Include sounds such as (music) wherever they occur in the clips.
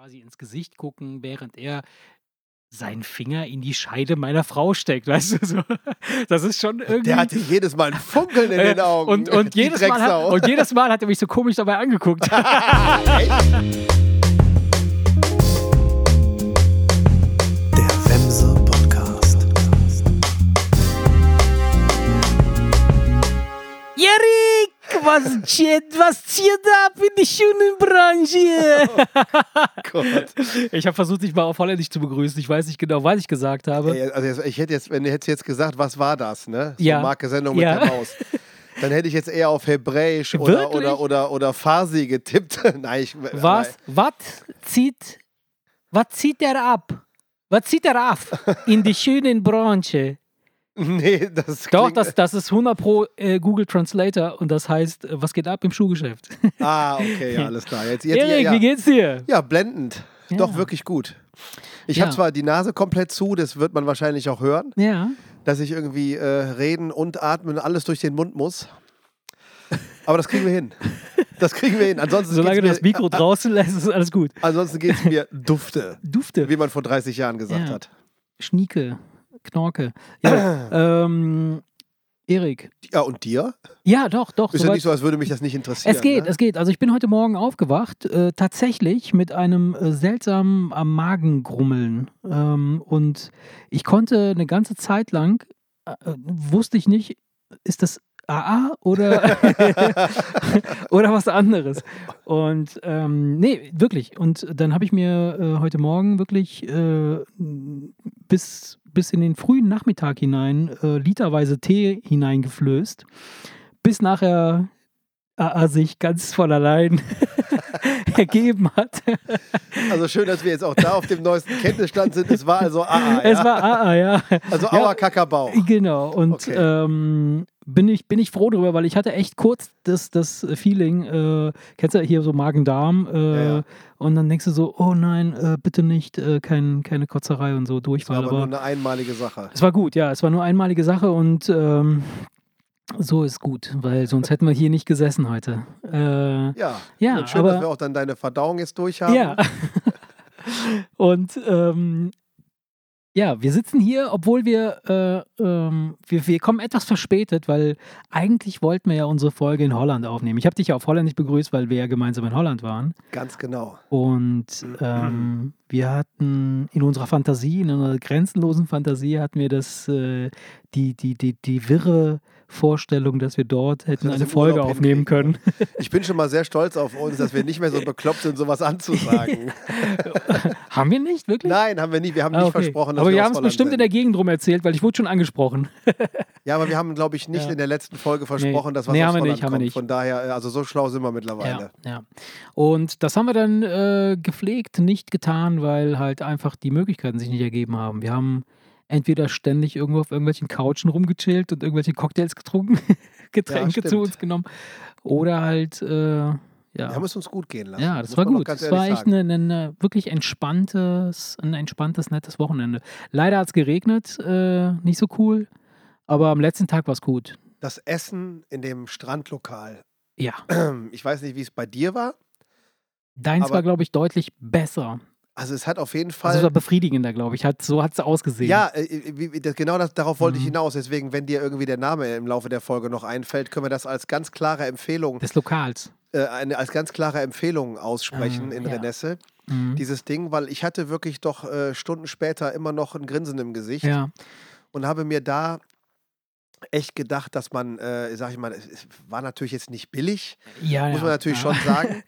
quasi ins Gesicht gucken, während er seinen Finger in die Scheide meiner Frau steckt, (laughs) weißt du so. Das ist schon irgendwie. Der hatte jedes Mal ein Funkeln in (laughs) Äh, den Augen. und, und, (laughs) jedes Mal hat, und jedes Mal hat er mich so komisch dabei angeguckt. Der was zieht, was zieht ab in die schönen Branche? (laughs) Gott. Ich habe versucht, dich mal auf Holländisch zu begrüßen. Ich weiß nicht genau, was ich gesagt habe. Also ich hätte jetzt, wenn du jetzt gesagt, was war das, ne? So Ja. Marke Sendung mit Ja. der Maus. Dann hätte ich jetzt eher auf Hebräisch oder, oder, oder, oder Farsi getippt. (laughs) Nein, ich, Was, was zieht, was zieht er ab? Was zieht er ab in die schönen Branche? (laughs) Nee, das Doch, das, das ist 100 pro äh, Google Translator und das heißt, äh, was geht ab im Schuhgeschäft? (laughs) Ah, okay, ja, alles klar. Jetzt, jetzt, Erik, ja, wie ja. geht's dir? ja, blendend. Ja. Doch, wirklich gut. Ich habe zwar die Nase komplett zu, das wird man wahrscheinlich auch hören, Ja. dass ich irgendwie äh, reden und atmen alles durch den Mund muss. Aber das kriegen wir hin. Das kriegen wir hin. Ansonsten Solange du das Mikro draußen lässt, ist alles gut. Ansonsten geht es mir dufte, Dufte. wie man vor 30 Jahren gesagt hat. Schnieke, Knorke. Ja, (clears throat) ähm, Erik. Ja, und dir? Ja, doch, doch. Ist ja nicht so, als würde mich das nicht interessieren. es geht, ne? es geht. Also ich bin heute Morgen aufgewacht, äh, tatsächlich mit einem äh, seltsamen am Magengrummeln. Ähm, und ich konnte eine ganze Zeit lang, äh, äh, wusste ich nicht, ist das AA oder, (laughs) (laughs) oder was anderes. Und ähm, nee, wirklich. Und dann habe ich mir äh, heute Morgen wirklich äh, bis, bis in den frühen Nachmittag hinein äh, literweise Tee hineingeflößt, bis nachher AA sich ganz von allein (laughs) ergeben hat. Also schön, dass wir jetzt auch da auf dem neuesten Kenntnisstand sind. Es war also AA, Es ja? war AA, ja. Also Ja. Auer Kackerbauch. Genau. Und Okay. ähm, bin, ich, bin ich froh darüber, weil ich hatte echt kurz das, das Feeling, äh, kennst du hier so Magen-Darm äh, Ja, ja. und dann denkst du so, oh nein, äh, bitte nicht, äh, kein, keine Kotzerei und so Das war Durchfall. aber nur Aber eine einmalige Sache. es war gut, ja, es war nur einmalige Sache und ähm, so ist gut, weil sonst hätten wir hier nicht gesessen heute. Äh, Ja, Ja, schön, aber- dass wir auch dann deine Verdauung jetzt durch haben. Ja. (laughs) Und ähm, ja, wir sitzen hier, obwohl wir, äh, ähm, wir, wir kommen etwas verspätet, weil eigentlich wollten wir ja unsere Folge in Holland aufnehmen. Ich habe dich ja auf Holländisch begrüßt, weil wir ja gemeinsam in Holland waren. Ganz genau. Und ähm, wir hatten in unserer Fantasie, in unserer grenzenlosen Fantasie, hatten wir das, äh, die, die, die, die wirre Vorstellung, dass wir dort hätten Das eine im Folge Urlaub aufnehmen können. Ich bin schon mal sehr stolz auf uns, dass wir nicht mehr so bekloppt sind, sowas anzusagen. (laughs) haben wir nicht, wirklich? Nein, haben wir nie. Wir haben Ah, nicht okay. versprochen, dass Aber wir wir haben es bestimmt in sind. der Gegend rum erzählt, weil ich wurde schon angesprochen. (laughs) Ja, aber wir haben, glaube ich, nicht Ja. in der letzten Folge versprochen, dass was Nee, aus haben wir Holland nicht, haben wir kommt. nicht. Von daher, äh, also so schlau sind wir mittlerweile. Ja, ja. Und das haben wir dann äh, gepflegt nicht getan, weil halt einfach die Möglichkeiten sich nicht ergeben haben. Wir haben entweder ständig irgendwo auf irgendwelchen Couchen rumgechillt und irgendwelche Cocktails getrunken, (laughs) Getränke stimmt. zu uns genommen. Oder halt, äh, Wir ja. haben es uns gut gehen lassen. Ja, das muss war gut. Das war echt eine, eine wirklich entspanntes, ein entspanntes, nettes Wochenende. Leider hat es geregnet, äh, nicht so cool. Aber am letzten Tag war es gut. Das Essen in dem Strandlokal. Ja. Ich weiß nicht, wie es bei dir war. Deins war, glaube ich, deutlich besser. Also es hat auf jeden Fall. Also es war befriedigender, glaube ich. Hat, so hat es ausgesehen. ja, äh, das, genau das, darauf wollte ich Mhm. hinaus. Deswegen, wenn dir irgendwie der Name im Laufe der Folge noch einfällt, können wir das als ganz klare Empfehlung, Des Lokals. äh, eine, als ganz klare Empfehlung aussprechen Ah, in ja. Renesse. Mhm. Dieses Ding, weil ich hatte wirklich doch äh, Stunden später immer noch ein Grinsen im Gesicht Ja, und habe mir da echt gedacht, dass man, äh, sag ich mal, es, war natürlich jetzt nicht billig, ja, muss ja, man natürlich ja. schon (laughs) sagen.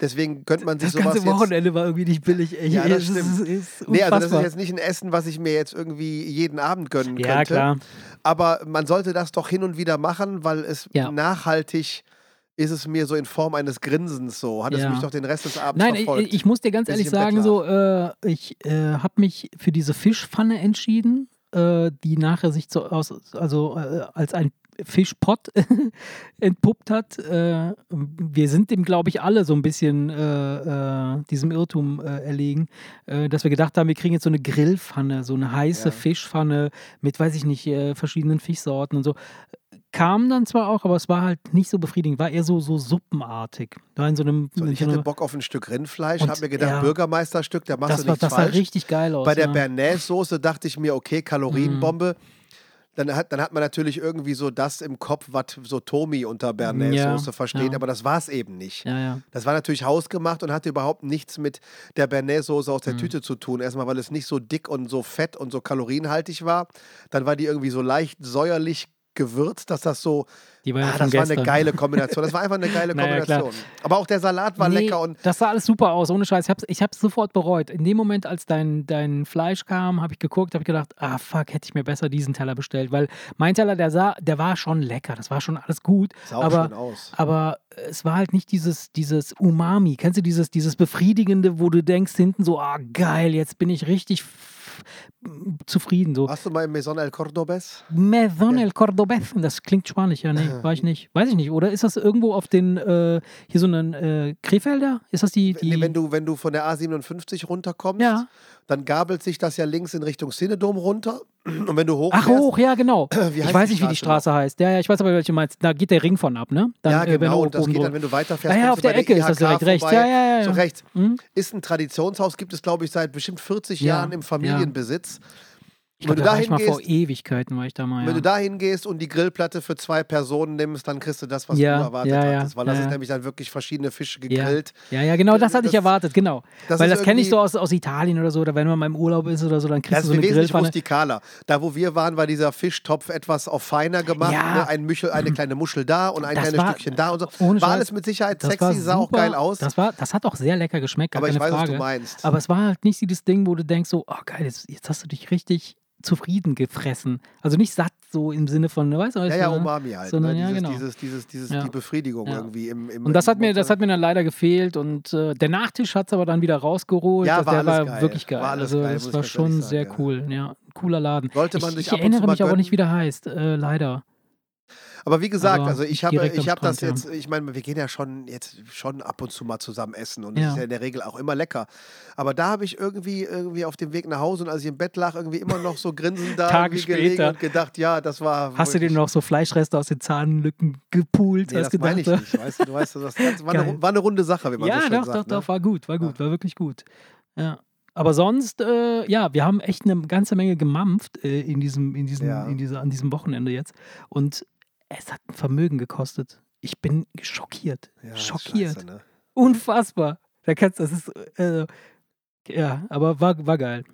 Deswegen könnte man sich Das sowas ganze jetzt Wochenende war irgendwie nicht billig. Ey. Ja, das Es ist- stimmt. ist Nee, also das ist jetzt nicht ein Essen, was ich mir jetzt irgendwie jeden Abend gönnen könnte. Ja, klar. Aber man sollte das doch hin und wieder machen, weil es Ja. nachhaltig ist es mir so in Form eines Grinsens so. Hat es Ja. mich doch den Rest des Abends Nein, ich, verfolgt. ich muss dir ganz ehrlich ich sagen, so, äh, ich äh, habe mich für diese Fischpfanne entschieden, die nachher sich so aus, also äh, als ein Fischpott (laughs) entpuppt hat. Äh, wir sind dem, glaube ich, alle so ein bisschen äh, äh, diesem Irrtum äh, erlegen, äh, dass wir gedacht haben, wir kriegen jetzt so eine Grillpfanne, so eine heiße Ja. Fischpfanne mit, weiß ich nicht, verschiedenen Fischsorten und so. Kam dann zwar auch, aber es war halt nicht so befriedigend, war eher so, so suppenartig. War in so einem. So, in ich so hatte Bock auf ein Stück Rindfleisch, habe mir gedacht, ja. Bürgermeisterstück, da machst das du war, nichts das sah falsch. richtig geil aus. Bei der ja. Bernays-Soße dachte ich mir, okay, Kalorienbombe. Mhm. Dann hat, dann hat man natürlich irgendwie so das im Kopf, was so Tomi unter Bernays-Soße Ja, versteht, ja. aber das war es eben nicht. Ja. Das war natürlich hausgemacht und hatte überhaupt nichts mit der Bernays-Soße aus der Mhm. Tüte zu tun. Erstmal, weil es nicht so dick und so fett und so kalorienhaltig war. Dann war die irgendwie so leicht säuerlich gewürzt, dass das so, Die war ja ah, das war eine gestern. geile (laughs) Kombination. Das war einfach eine geile (laughs) Naja, klar. Kombination. Aber auch der Salat war Nee, lecker und das sah alles super aus, ohne Scheiß. Ich hab's, ich hab's sofort bereut. In dem Moment, als dein, dein Fleisch kam, habe ich geguckt, habe ich gedacht, ah fuck, hätte ich mir besser diesen Teller bestellt. Weil mein Teller, der sah, der war schon lecker, das war schon alles gut. sah auch aber, schön aus. aber es war halt nicht dieses, dieses Umami. Kennst du dieses, dieses Befriedigende, wo du denkst hinten so, ah geil, jetzt bin ich richtig zufrieden. So. Warst du mal im Maison El Cordobes? Maison el Cordobés. Das klingt spanisch, ja, nee, war ich nicht. Weiß ich nicht. Oder ist das irgendwo auf den, äh, hier so einen äh, Krefelder? Ist das die, die Nee, wenn, du, wenn du von der A57 runterkommst, Ja. dann gabelt sich das ja links in Richtung Cinedom runter. Und wenn du hoch Ach, hoch, ja, genau. (clears throat) Ich weiß nicht, wie die Straße Straße heißt. Ja, ja, ich weiß aber, welche meinst. Da geht der Ring von ab, ne? Dann, ja, äh, wenn genau. Und das geht dann, wenn du weiterfährst, Ja, ja, auf der Ecke ist das direkt rechts. Ja, ja, ja. So ja. rechts. Hm? Ist ein Traditionshaus, gibt es, glaube ich, seit bestimmt 40 Ja, Jahren im Familienbesitz. Ich Wenn glaub, du da war da ich mal vor Ewigkeiten, war ich da mal. wenn Ja. du da hingehst und die Grillplatte für zwei Personen nimmst, dann kriegst du das, was Ja, du erwartet ja, hattest. Weil das ist nämlich dann wirklich verschiedene Fische gegrillt. ja, ja, genau, das hatte ich erwartet, genau. das Weil das kenne ich so aus, aus Italien oder so, oder wenn man mal im Urlaub ist oder so, dann kriegst Das du ist so eine wesentlich Grillpfanne. rustikaler. Da, wo wir waren, war dieser Fischtopf etwas auf feiner gemacht. Ne? Ein Michel, eine kleine Muschel da und ein Das kleines war- Stückchen da und so. ohne War Scheiß, alles mit Sicherheit sexy, sah auch geil aus. Das, war, das hat auch sehr lecker geschmeckt, aber ich weiß, Frage. was du meinst. Aber es war halt nicht dieses Ding, wo du denkst, so, oh geil, jetzt hast du dich richtig zufrieden gefressen. Also nicht satt, so im Sinne von, weißt du, ja, ja, Umami halt. sondern, ne? ja, dieses, genau. dieses, dieses, dieses, Ja. die Befriedigung Ja. irgendwie im, im Und das im hat mir, das hat mir dann leider gefehlt und äh, der Nachtisch hat es aber dann wieder rausgeholt. Ja, Das- war der alles war geil. wirklich geil. War also geil, das war schon sehr sagen, cool. Ja, cooler Laden. Sollte man ich sich ich erinnere mich aber nicht, wie der heißt, äh, leider. Aber wie gesagt, Aber also ich habe, ich am habe das jetzt, ich meine, wir gehen ja schon jetzt schon ab und zu mal zusammen essen und Ja. das ist ja in der Regel auch immer lecker. Aber da habe ich irgendwie irgendwie auf dem Weg nach Hause und als ich im Bett lag, irgendwie immer noch so grinsend da (laughs) Tage später. und gedacht, ja, das war. Hast du dir noch so Fleischreste aus den Zahnlücken gepult? Nee, das meine ich gedacht, nicht. Weißt du, du weißt, das war, eine, war eine runde Sache, wie man ja, so schön doch, sagt. doch, ne? doch, war gut, war gut, war wirklich gut. Ja. Aber sonst, äh, ja, wir haben echt eine ganze Menge gemampft äh, in diesem, in diesem, Ja. in dieser, an diesem Wochenende jetzt. Und es hat ein Vermögen gekostet. Ich bin schockiert. Ja, schockiert. scheiße, ne? Unfassbar. Da kannst das ist, äh, ja, aber war, war geil.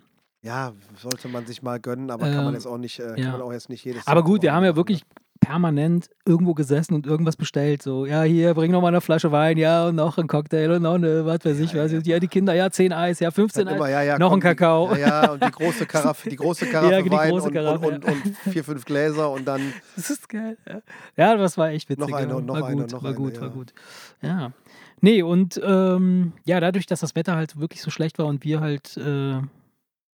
Ja, sollte man sich mal gönnen, aber kann man Ähm, jetzt auch nicht, äh, ja. kann man auch jetzt nicht jedes Aber Jahr gut, wir haben ja machen, wirklich ne? Permanent irgendwo gesessen und irgendwas bestellt. So, ja, hier, bring noch mal eine Flasche Wein, ja, und noch ein Cocktail und noch eine, was weiß ich, Ja, was ja. Ja, die Kinder, ja, 10 Eis, ja, 15 Dann Eis. immer, ja, ja, noch komm, ein Kakao. Ja, ja, und die große Karaffe, die große (laughs) Karaffe Ja, die Wein große und, Karaffe, und, und, und vier, fünf Gläser und dann Das ist geil. Ja, ja das war echt witzig. Noch eine ja. und noch war eine gut, und noch war eine, gut, war gut. Ja. Nee, und ähm, ja, dadurch, dass das Wetter halt wirklich so schlecht war und wir halt äh,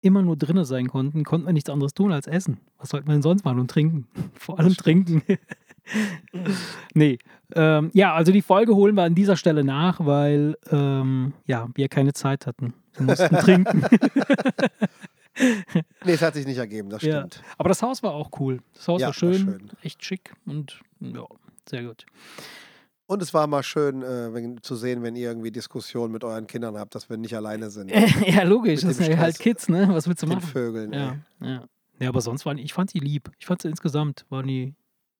immer nur drinnen sein konnten, konnten wir nichts anderes tun als essen. Was sollten wir denn sonst machen und trinken? (laughs) Vor allem trinken. (laughs) nee. Ähm, ja, also die Folge holen wir an dieser Stelle nach, weil ähm, ja, wir keine Zeit hatten. Wir mussten (laughs) trinken. Nee, es hat sich nicht ergeben, das Ja. stimmt. Aber das Haus war auch cool. Das Haus Ja, war war schön, schön. echt schick und ja, sehr gut. Und es war mal schön äh, wenn, zu sehen, wenn ihr irgendwie Diskussionen mit euren Kindern habt, dass wir nicht alleine sind. (laughs) ja, logisch, Mit das sind ja halt. Kids, ne? Was willst du machen? Vögeln. Ja, ey. ja. Ja, aber sonst waren ich fand sie lieb. Ich fand sie insgesamt waren die.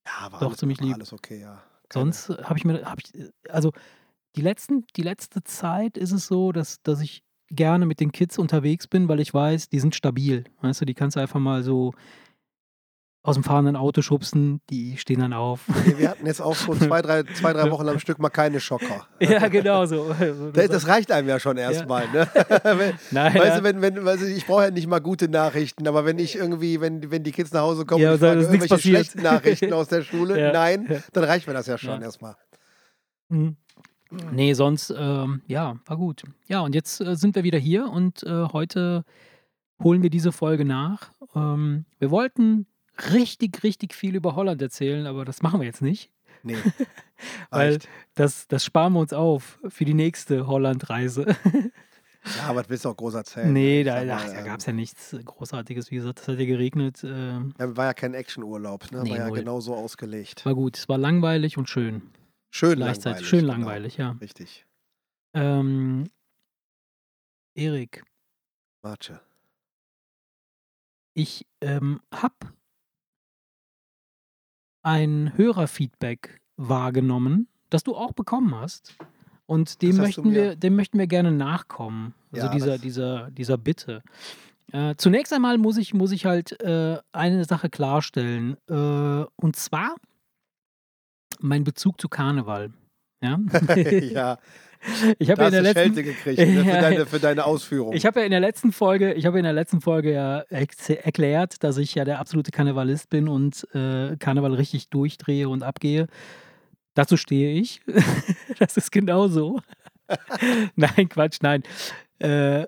ja war Doch, alles, ziemlich lieb. Alles okay, ja. Keine- Sonst habe ich mir, habe ich, also die letzten, die letzte Zeit ist es so, dass, dass ich gerne mit den Kids unterwegs bin, weil ich weiß, die sind stabil. Weißt du, die kannst du einfach mal so aus dem fahrenden Auto schubsen, die stehen dann auf. Nee, wir hatten jetzt auch schon (laughs) zwei, drei, zwei, drei Wochen am Stück mal keine Schocker. ja, genau so. (laughs) Das, das reicht einem ja schon erstmal. Ne? (laughs) Nein, Weißt du, wenn, wenn, du, ich brauche ja nicht mal gute Nachrichten, aber wenn ich irgendwie, wenn, wenn die Kids nach Hause kommen Ja, und ich frage irgendwelche passiert. schlechten Nachrichten aus der Schule, Ja, nein, ja. dann reicht mir das ja schon Ja. erstmal. Mhm. Nee, sonst, ähm, ja, war gut. Ja, und jetzt äh, sind wir wieder hier und äh, heute holen wir diese Folge nach. Ähm, wir wollten richtig, richtig viel über Holland erzählen, aber das machen wir jetzt nicht. Nee. (laughs) Weil das, das sparen wir uns auf für die nächste Holland-Reise. (laughs) Ja, was willst du auch groß erzählen? nee, Ich da, mal, da ähm, gab es ja nichts Großartiges. Wie gesagt, es hat ja geregnet. Äh, Ja, war ja kein Actionurlaub, ne? Nee, war ja null. genau so ausgelegt. war gut. Es war langweilig und schön. Schön Gleichzeitig. langweilig. Schön genau. langweilig, ja. Richtig. Ähm, Erik, Marce. ich ähm, habe ein Hörerfeedback wahrgenommen, das du auch bekommen hast. Und dem möchten, wir, dem möchten wir gerne nachkommen. Also Ja, dieser, dieser, dieser Bitte. Äh, zunächst einmal muss ich, muss ich halt äh, eine Sache klarstellen. Äh, und zwar mein Bezug zu Karneval. Ja? (laughs) ja, (laughs) ich habe ja in der letzten, Schelte gekriegt ne? für, (laughs) deine, für deine Ausführung. ich habe ja in der letzten Folge, ich habe in der letzten Folge ja erklärt, dass ich ja der absolute Karnevalist bin und äh, Karneval richtig durchdrehe und abgehe. Dazu stehe ich. das ist genau so. nein, Quatsch, nein. Äh,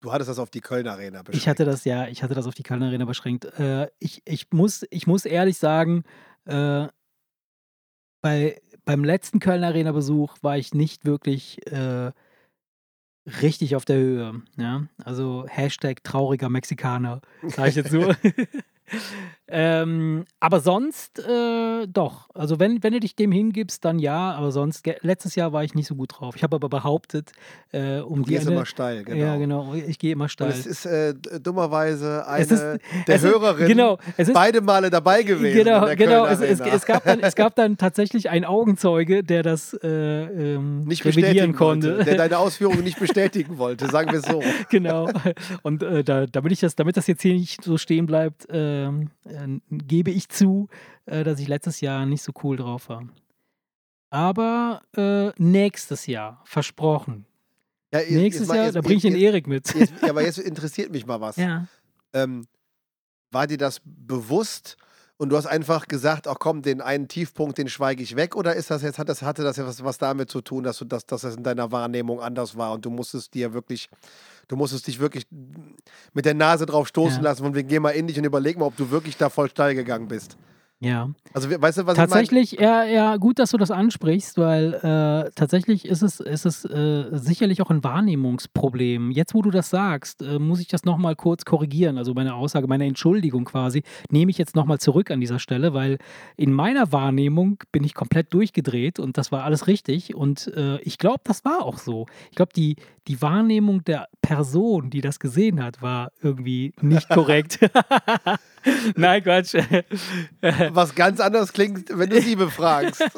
du hattest das auf die Köln Arena beschränkt. ich hatte das ja, ich hatte das auf die Kölner Arena beschränkt. Äh, ich, ich, muss, ich muss ehrlich sagen, äh, bei, beim letzten Kölner Arena Besuch war ich nicht wirklich äh, richtig auf der Höhe. Ja? Also Hashtag trauriger Mexikaner, sage ich jetzt so. (laughs) (laughs) ähm, aber sonst äh, doch. Also wenn, wenn du dich dem hingibst, dann ja, aber sonst, letztes Jahr war ich nicht so gut drauf. Ich habe aber behauptet, äh, um Du die gehst eine, immer steil, genau. Ja, genau, ich gehe immer Und steil. es ist äh, dummerweise eine Es ist- der es ist- Hörerin Genau, es ist beide Male dabei gewesen. Genau, genau. Es, es, es, gab dann, es gab dann (laughs) tatsächlich einen Augenzeuge, der das äh, ähm, nicht bestätigen konnte. wollte, der deine (laughs) Ausführungen nicht bestätigen wollte, sagen wir es so. (laughs) genau. Und äh, da, damit, ich das, damit das jetzt hier nicht so stehen bleibt, ähm, äh, gebe ich zu, äh, dass ich letztes Jahr nicht so cool drauf war. Aber äh, nächstes Jahr, versprochen. Ja, jetzt- nächstes jetzt mal- Jahr, jetzt- da bringe ich den Erik mit. Ja, aber jetzt interessiert mich mal was. (laughs) ja. Ähm, war dir das bewusst und du hast einfach gesagt, ach komm, den einen Tiefpunkt, den schweige ich weg? Oder ist das jetzt, hat das, hatte das jetzt was, was damit zu tun, dass, du, dass, dass das in deiner Wahrnehmung anders war und du musstest dir wirklich, du musstest dich wirklich mit der Nase drauf stoßen Ja. lassen, von wegen, geh mal in dich und überleg mal, ob du wirklich da voll steil gegangen bist. Ja. Also, we- weißt du, was Tatsächlich, ja, ja, gut, dass du das ansprichst, weil äh, tatsächlich ist es, ist es äh, sicherlich auch ein Wahrnehmungsproblem. Jetzt, wo du das sagst, äh, muss ich das nochmal kurz korrigieren. Also meine Aussage, meine Entschuldigung quasi, nehme ich jetzt nochmal zurück an dieser Stelle, weil in meiner Wahrnehmung bin ich komplett durchgedreht und das war alles richtig. Und äh, ich glaube, das war auch so. Ich glaube, die, die Wahrnehmung der Person, die das gesehen hat, war irgendwie nicht (laughs) korrekt. (laughs) (laughs) Nein, Quatsch. was ganz anders klingt, wenn du sie befragst. (laughs)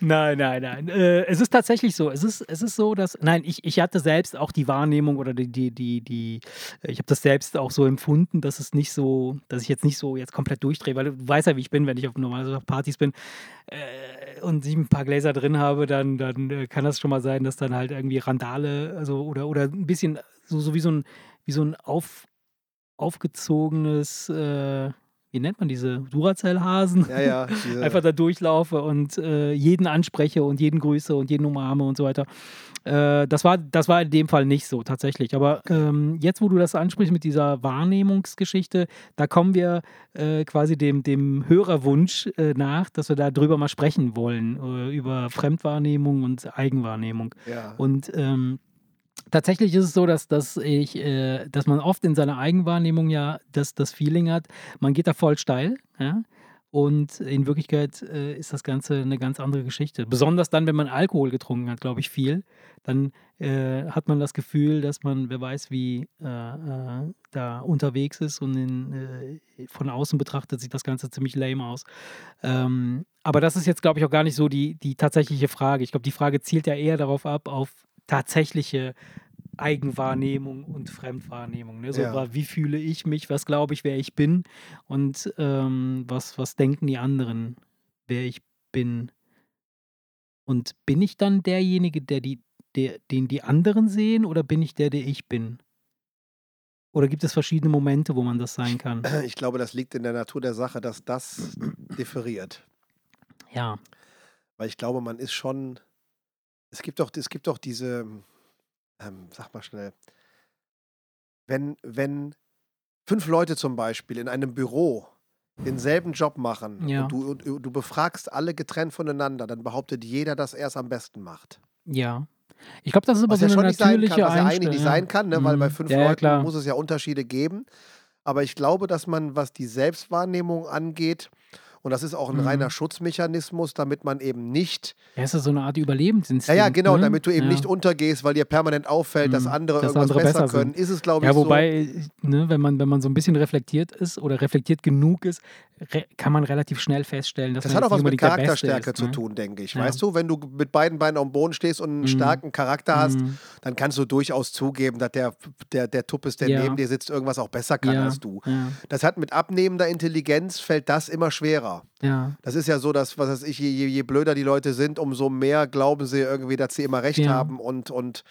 Nein, nein, nein. Äh, es ist tatsächlich so. Es ist, es ist so, dass. Nein, ich, ich hatte selbst auch die Wahrnehmung oder die, die, die, die ich habe das selbst auch so empfunden, dass es nicht so, dass ich jetzt nicht so jetzt komplett durchdrehe, weil du weißt ja, wie ich bin, wenn ich auf auf Partys bin äh, und ich ein paar Gläser drin habe, dann, dann äh, kann das schon mal sein, dass dann halt irgendwie Randale, also oder, oder ein bisschen so, so wie so ein, wie so ein auf, aufgezogenes, äh, wie nennt man diese Duracell-Hasen? ja, ja. (laughs) Diese, einfach da durchlaufe und äh, jeden anspreche und jeden grüße und jeden umarme und so weiter. Äh, das, war, das war in dem Fall nicht so tatsächlich. Aber ähm, jetzt, wo du das ansprichst mit dieser Wahrnehmungsgeschichte, da kommen wir äh, quasi dem, dem Hörerwunsch äh, nach, dass wir da drüber mal sprechen wollen, äh, über Fremdwahrnehmung und Eigenwahrnehmung. ja. Und ähm, tatsächlich ist es so, dass, dass, ich, äh, dass man oft in seiner Eigenwahrnehmung ja das, das Feeling hat, man geht da voll steil. Ja? Und in Wirklichkeit äh, ist das Ganze eine ganz andere Geschichte. Besonders dann, wenn man Alkohol getrunken hat, glaube ich, viel. Dann äh, hat man das Gefühl, dass man, wer weiß, wie äh, äh, da unterwegs ist und in, äh, von außen betrachtet sieht das Ganze ziemlich lame aus. Ähm, aber das ist jetzt, glaube ich, auch gar nicht so die, die tatsächliche Frage. Ich glaube, die Frage zielt ja eher darauf ab, auf tatsächliche Eigenwahrnehmung und Fremdwahrnehmung. Ne? So, Ja. wie fühle ich mich, was glaube ich, wer ich bin und ähm, was, was denken die anderen, wer ich bin. Und bin ich dann derjenige, der die, der, den die anderen sehen oder bin ich der, der ich bin? Oder gibt es verschiedene Momente, wo man das sein kann? (clears throat) Ich glaube, das liegt in der Natur der Sache, dass das (clears throat) differiert. Ja, Weil ich glaube, man ist schon. Es gibt doch, es gibt doch diese, ähm, sag mal schnell, wenn, wenn fünf Leute zum Beispiel in einem Büro denselben Job machen Ja. und du, und du befragst alle getrennt voneinander, dann behauptet jeder, dass er es am besten macht. Ja. Ich glaube, das ist aber Was so ja eine schon nicht sein natürliche kann, was ja eigentlich nicht sein kann, ne? weil bei Mhm. fünf ja, Leuten klar. muss es ja Unterschiede geben. Aber ich glaube, dass man, was die Selbstwahrnehmung angeht, und das ist auch ein Mhm. reiner Schutzmechanismus, damit man eben nicht, Ja, es ist so eine Art Überlebensinstinkt. ja, ja, genau, ne? damit du eben ja. nicht untergehst, weil dir permanent auffällt, dass Mhm. andere Dass irgendwas andere besser, besser können, ist es, glaube ich, Ja, so. wobei, ne, wenn, man, wenn man so ein bisschen reflektiert ist oder reflektiert genug ist, kann man relativ schnell feststellen, dass Das man hat auch was mit der Charakterstärke ist, zu ne? tun, denke ich. Ja. Weißt du, wenn du mit beiden Beinen dem Boden stehst und einen Mhm. starken Charakter hast, Mhm. dann kannst du durchaus zugeben, dass der, der, der Tuppes, der Ja. neben dir sitzt, irgendwas auch besser kann ja, als du. Ja, Das hat mit abnehmender Intelligenz fällt das immer schwerer. Ja, Das ist ja so, dass, was weiß ich, je, je, je blöder die Leute sind, umso mehr glauben sie irgendwie, dass sie immer recht Ja. haben und, und,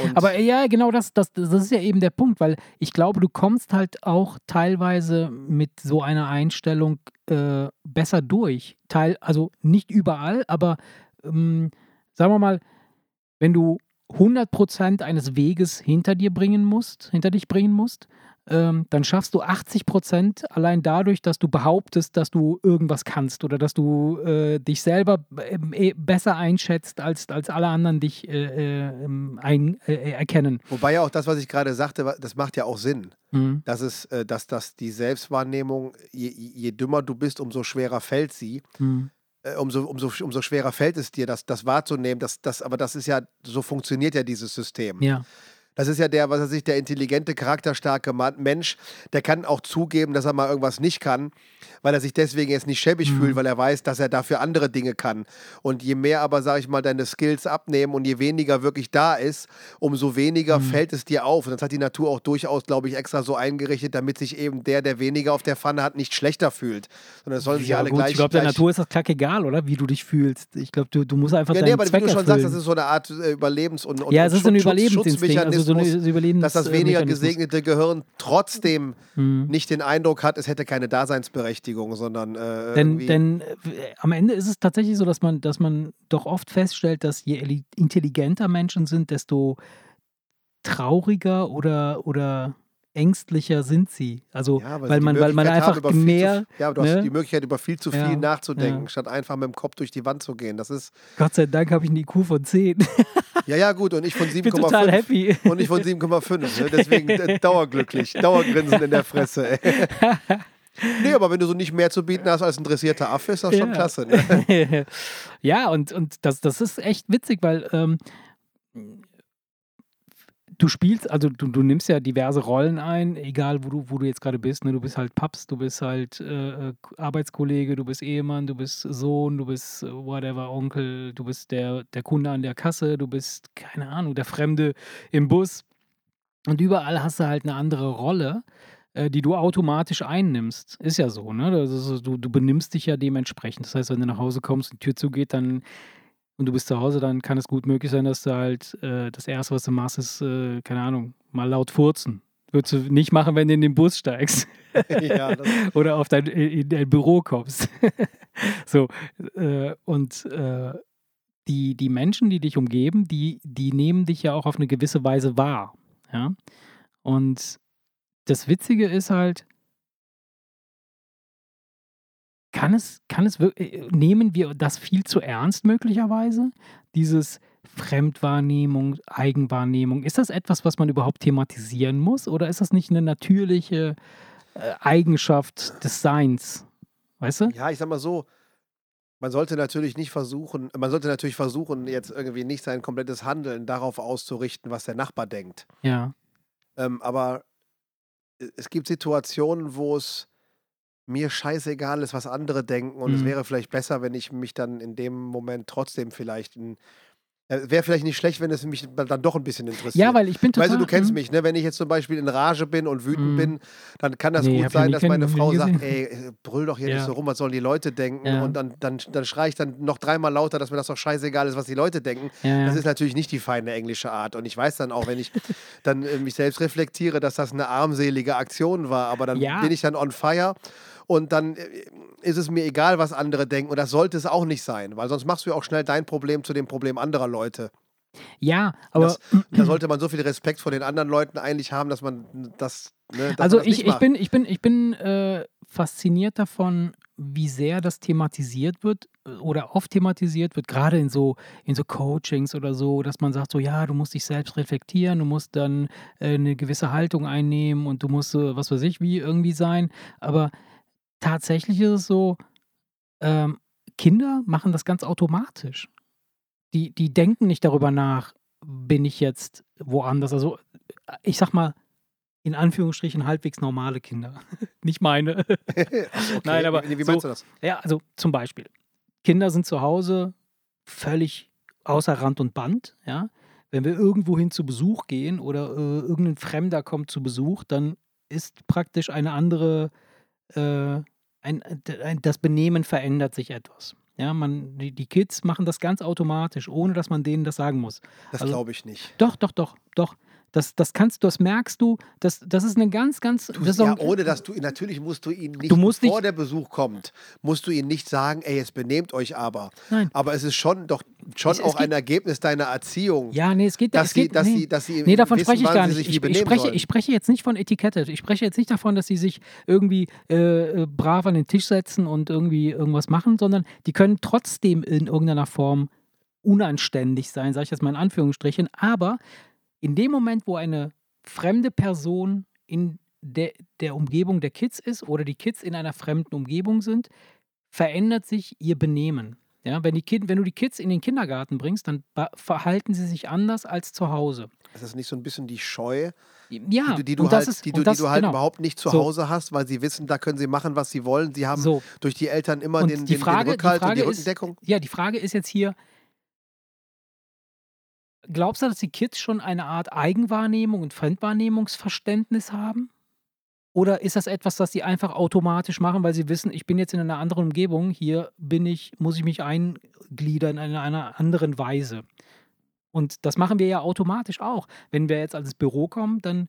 und Aber ja, genau das, das, das ist ja eben der Punkt, weil ich glaube, du kommst halt auch teilweise mit so einer Einstellung äh, besser durch. Teil, also nicht überall, aber ähm, sagen wir mal, wenn du 100% eines Weges hinter dir bringen musst, hinter dich bringen musst, ähm, dann schaffst du 80% allein dadurch, dass du behauptest, dass du irgendwas kannst oder dass du äh, dich selber eh besser einschätzt, als, als alle anderen dich äh, äh, ähm, ein, äh, erkennen. wobei ja auch das, was ich gerade sagte, das macht ja auch Sinn. Mhm. Dass es, äh, dass, dass die Selbstwahrnehmung, je, je dümmer du bist, umso schwerer fällt sie. Mhm. äh, umso, umso, umso schwerer fällt es dir, das, das wahrzunehmen. Das, das, aber das ist ja, so funktioniert ja dieses System. Ja. Das ist ja der, was weiß ich, der intelligente, charakterstarke Mensch, der kann auch zugeben, dass er mal irgendwas nicht kann, weil er sich deswegen jetzt nicht schäbig Mhm. fühlt, weil er weiß, dass er dafür andere Dinge kann. Und je mehr aber, sag ich mal, deine Skills abnehmen und je weniger wirklich da ist, umso weniger Mhm. fällt es dir auf. Und das hat die Natur auch durchaus, glaube ich, extra so eingerichtet, damit sich eben der, der weniger auf der Pfanne hat, nicht schlechter fühlt. Sondern es sollen sich ja, alle gut, gleich ich glaube, der Natur ist das kackegal, oder? Wie du dich fühlst. Ich glaube, du, du musst einfach Ja, deinen nee, aber Zweck wie du schon erfüllen. sagst, das ist so eine Art äh, Überlebens- und, und ja, es ist ein Schutz- Überlebensinstinkt, also so dass das weniger Mechanismus. gesegnete Gehirn trotzdem Mhm. nicht den Eindruck hat, es hätte keine Daseinsberechtigung, sondern äh, Denn, denn äh, am Ende ist es tatsächlich so, dass man, dass man doch oft feststellt, dass je intelligenter Menschen sind, desto trauriger oder, oder ängstlicher sind sie. Also, ja, weil, sie man, weil man haben, einfach über viel mehr, Zu, ja, aber du ne? hast die Möglichkeit, über viel zu viel Ja, nachzudenken, ja. statt einfach mit dem Kopf durch die Wand zu gehen. Das ist, Gott sei Dank habe ich einen IQ von 10. (laughs) ja, ja, gut, und ich von Ich bin total 7,5. happy. Und ich von 7,5. Ne? Deswegen äh, dauerglücklich, (laughs) dauergrinsen in der Fresse. Ey. (laughs) Nee, aber wenn du so nicht mehr zu bieten hast als ein dressierter Affe, ist das schon Ja. klasse. Ne? ja, und, und das, das ist echt witzig, weil ähm, du spielst, also du, du nimmst ja diverse Rollen ein, egal wo du, wo du jetzt gerade bist. Ne? Du bist halt Paps, du bist halt äh, äh, Arbeitskollege, du bist Ehemann, du bist Sohn, du bist äh, whatever, Onkel, du bist der, der Kunde an der Kasse, du bist, keine Ahnung, der Fremde im Bus. Und überall hast du halt eine andere Rolle, äh, die du automatisch einnimmst. Ist ja so, ne? Ist, du, du benimmst dich ja dementsprechend. Das heißt, wenn du nach Hause kommst und die Tür zugeht, dann und du bist zu Hause, dann kann es gut möglich sein, dass du halt äh, das Erste, was du machst, ist, äh, keine Ahnung, mal laut furzen. Würdest du nicht machen, wenn du in den Bus steigst (laughs) ja, (laughs) oder auf dein, in dein Büro kommst. (laughs) so, äh, und äh, die, die Menschen, die dich umgeben, die, die nehmen dich ja auch auf eine gewisse Weise wahr. Ja? Und das Witzige ist halt, kann es, kann es wirklich, nehmen wir das viel zu ernst möglicherweise? Dieses Fremdwahrnehmung, Eigenwahrnehmung, ist das etwas, was man überhaupt thematisieren muss? Oder ist das nicht eine natürliche äh, Eigenschaft des Seins? Weißt du? ja, ich sag mal so, man sollte natürlich nicht versuchen, man sollte natürlich versuchen, jetzt irgendwie nicht sein komplettes Handeln darauf auszurichten, was der Nachbar denkt. Ja. Ähm, aber e- es gibt Situationen, wo es mir scheißegal ist, was andere denken. Und es Mhm. wäre vielleicht besser, wenn ich mich dann in dem Moment trotzdem vielleicht in. Äh, wäre vielleicht nicht schlecht, wenn es mich dann doch ein bisschen interessiert. Ja, weil ich bin total. Weißt du, du kennst Mhm. mich, ne? Wenn ich jetzt zum Beispiel in Rage bin und wütend Mhm. bin, dann kann das Nee, gut sein, dass meine Frau sagt, ey, brüll doch hier Ja. nicht so rum, was sollen die Leute denken? Ja. Und dann, dann, dann schreie ich dann noch dreimal lauter, dass mir das doch scheißegal ist, was die Leute denken. Ja. Das ist natürlich nicht die feine englische Art. Und ich weiß dann auch, wenn ich dann äh, mich selbst reflektiere, dass das eine armselige Aktion war, aber dann bin ich dann on fire und dann äh, ist es mir egal, was andere denken. Und das sollte es auch nicht sein, weil sonst machst du ja auch schnell dein Problem zu dem Problem anderer Leute. Ja, aber das, da sollte man so viel Respekt vor den anderen Leuten eigentlich haben, dass man das. Ne, dass also man das ich, nicht ich bin, ich bin, ich bin äh, fasziniert davon, wie sehr das thematisiert wird äh, oder oft thematisiert wird, gerade in so, in so Coachings oder so, dass man sagt, so ja, du musst dich selbst reflektieren, du musst dann äh, eine gewisse Haltung einnehmen und du musst, äh, was weiß ich, wie irgendwie sein. Aber tatsächlich ist es so, ähm, Kinder machen das ganz automatisch. Die, die denken nicht darüber nach, bin ich jetzt woanders. Also äh, ich sag mal, in Anführungsstrichen halbwegs normale Kinder. (laughs) nicht meine. (laughs) okay. Nein, aber Wie, wie so- meinst du das? Ja, also zum Beispiel, Kinder sind zu Hause völlig außer Rand und Band, ja. Wenn wir irgendwo hin zu Besuch gehen oder äh, irgendein Fremder kommt zu Besuch, dann ist praktisch eine andere, äh, ein, ein, das Benehmen verändert sich etwas. Ja, man, die, die Kids machen das ganz automatisch, ohne dass man denen das sagen muss. Das Also- glaube ich nicht. Doch, doch, doch, doch. Das, das kannst du, das merkst du, das, das ist eine ganz, ganz. Das ist ja, ein- ohne dass du natürlich musst du ihn nicht, Du musst bevor nicht- der Besuch kommt, musst du ihn nicht sagen, ey, jetzt benehmt euch aber. Nein. Aber es ist schon doch schon Es- es auch ein geht- Ergebnis deiner Erziehung, Ja, nee, es geht dass, es sie, geht, dass, nee. sie, dass sie Nee, davon wissen, spreche ich gar nicht. Ich, ich, spreche, ich spreche jetzt nicht von Etikette. Ich spreche jetzt nicht davon, dass sie sich irgendwie äh, äh, brav an den Tisch setzen und irgendwie irgendwas machen, sondern die können trotzdem in irgendeiner Form unanständig sein, sage ich jetzt mal in Anführungsstrichen. Aber in dem Moment, wo eine fremde Person in der, der Umgebung der Kids ist oder die Kids in einer fremden Umgebung sind, verändert sich ihr Benehmen. Ja, wenn, die kind, wenn du die Kids in den Kindergarten bringst, dann verhalten sie sich anders als zu Hause. Ist das nicht so ein bisschen die Scheu, Ja, die, du- die, du, halt, ist, die, du, das, die du halt genau. überhaupt nicht zu So. Hause hast, weil sie wissen, da können sie machen, was sie wollen. Sie haben So. durch die Eltern immer Und den, die Frage- den Rückhalt die und die Frage ist- Rückendeckung. Ja, die Frage ist jetzt hier, glaubst du, dass die Kids schon eine Art Eigenwahrnehmung und Fremdwahrnehmungsverständnis haben? Oder ist das etwas, das sie einfach automatisch machen, weil sie wissen, ich bin jetzt in einer anderen Umgebung, hier bin ich, muss ich mich eingliedern in einer anderen Weise. Und das machen wir ja automatisch auch. Wenn wir jetzt ans Büro kommen, dann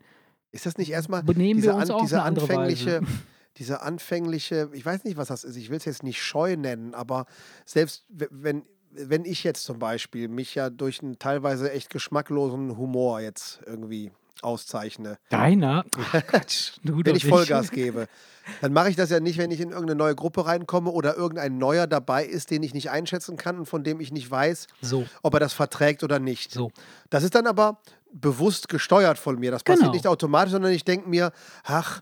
Ist das nicht erstmal benehmen wir uns an, auf diese eine andere anfängliche, Weise. (laughs) diese anfängliche, ich weiß nicht, was das ist, ich will es jetzt nicht scheu nennen, aber selbst wenn, wenn ich jetzt zum Beispiel mich ja durch einen teilweise echt geschmacklosen Humor jetzt irgendwie auszeichne, Deiner? (laughs) Quatsch, du wenn ich. Vollgas gebe, dann mache ich das ja nicht, wenn ich in irgendeine neue Gruppe reinkomme oder irgendein Neuer dabei ist, den ich nicht einschätzen kann und von dem ich nicht weiß, So, ob er das verträgt oder nicht. so. Das ist dann aber bewusst gesteuert von mir. Das passiert Genau. nicht automatisch, sondern ich denke mir, ach,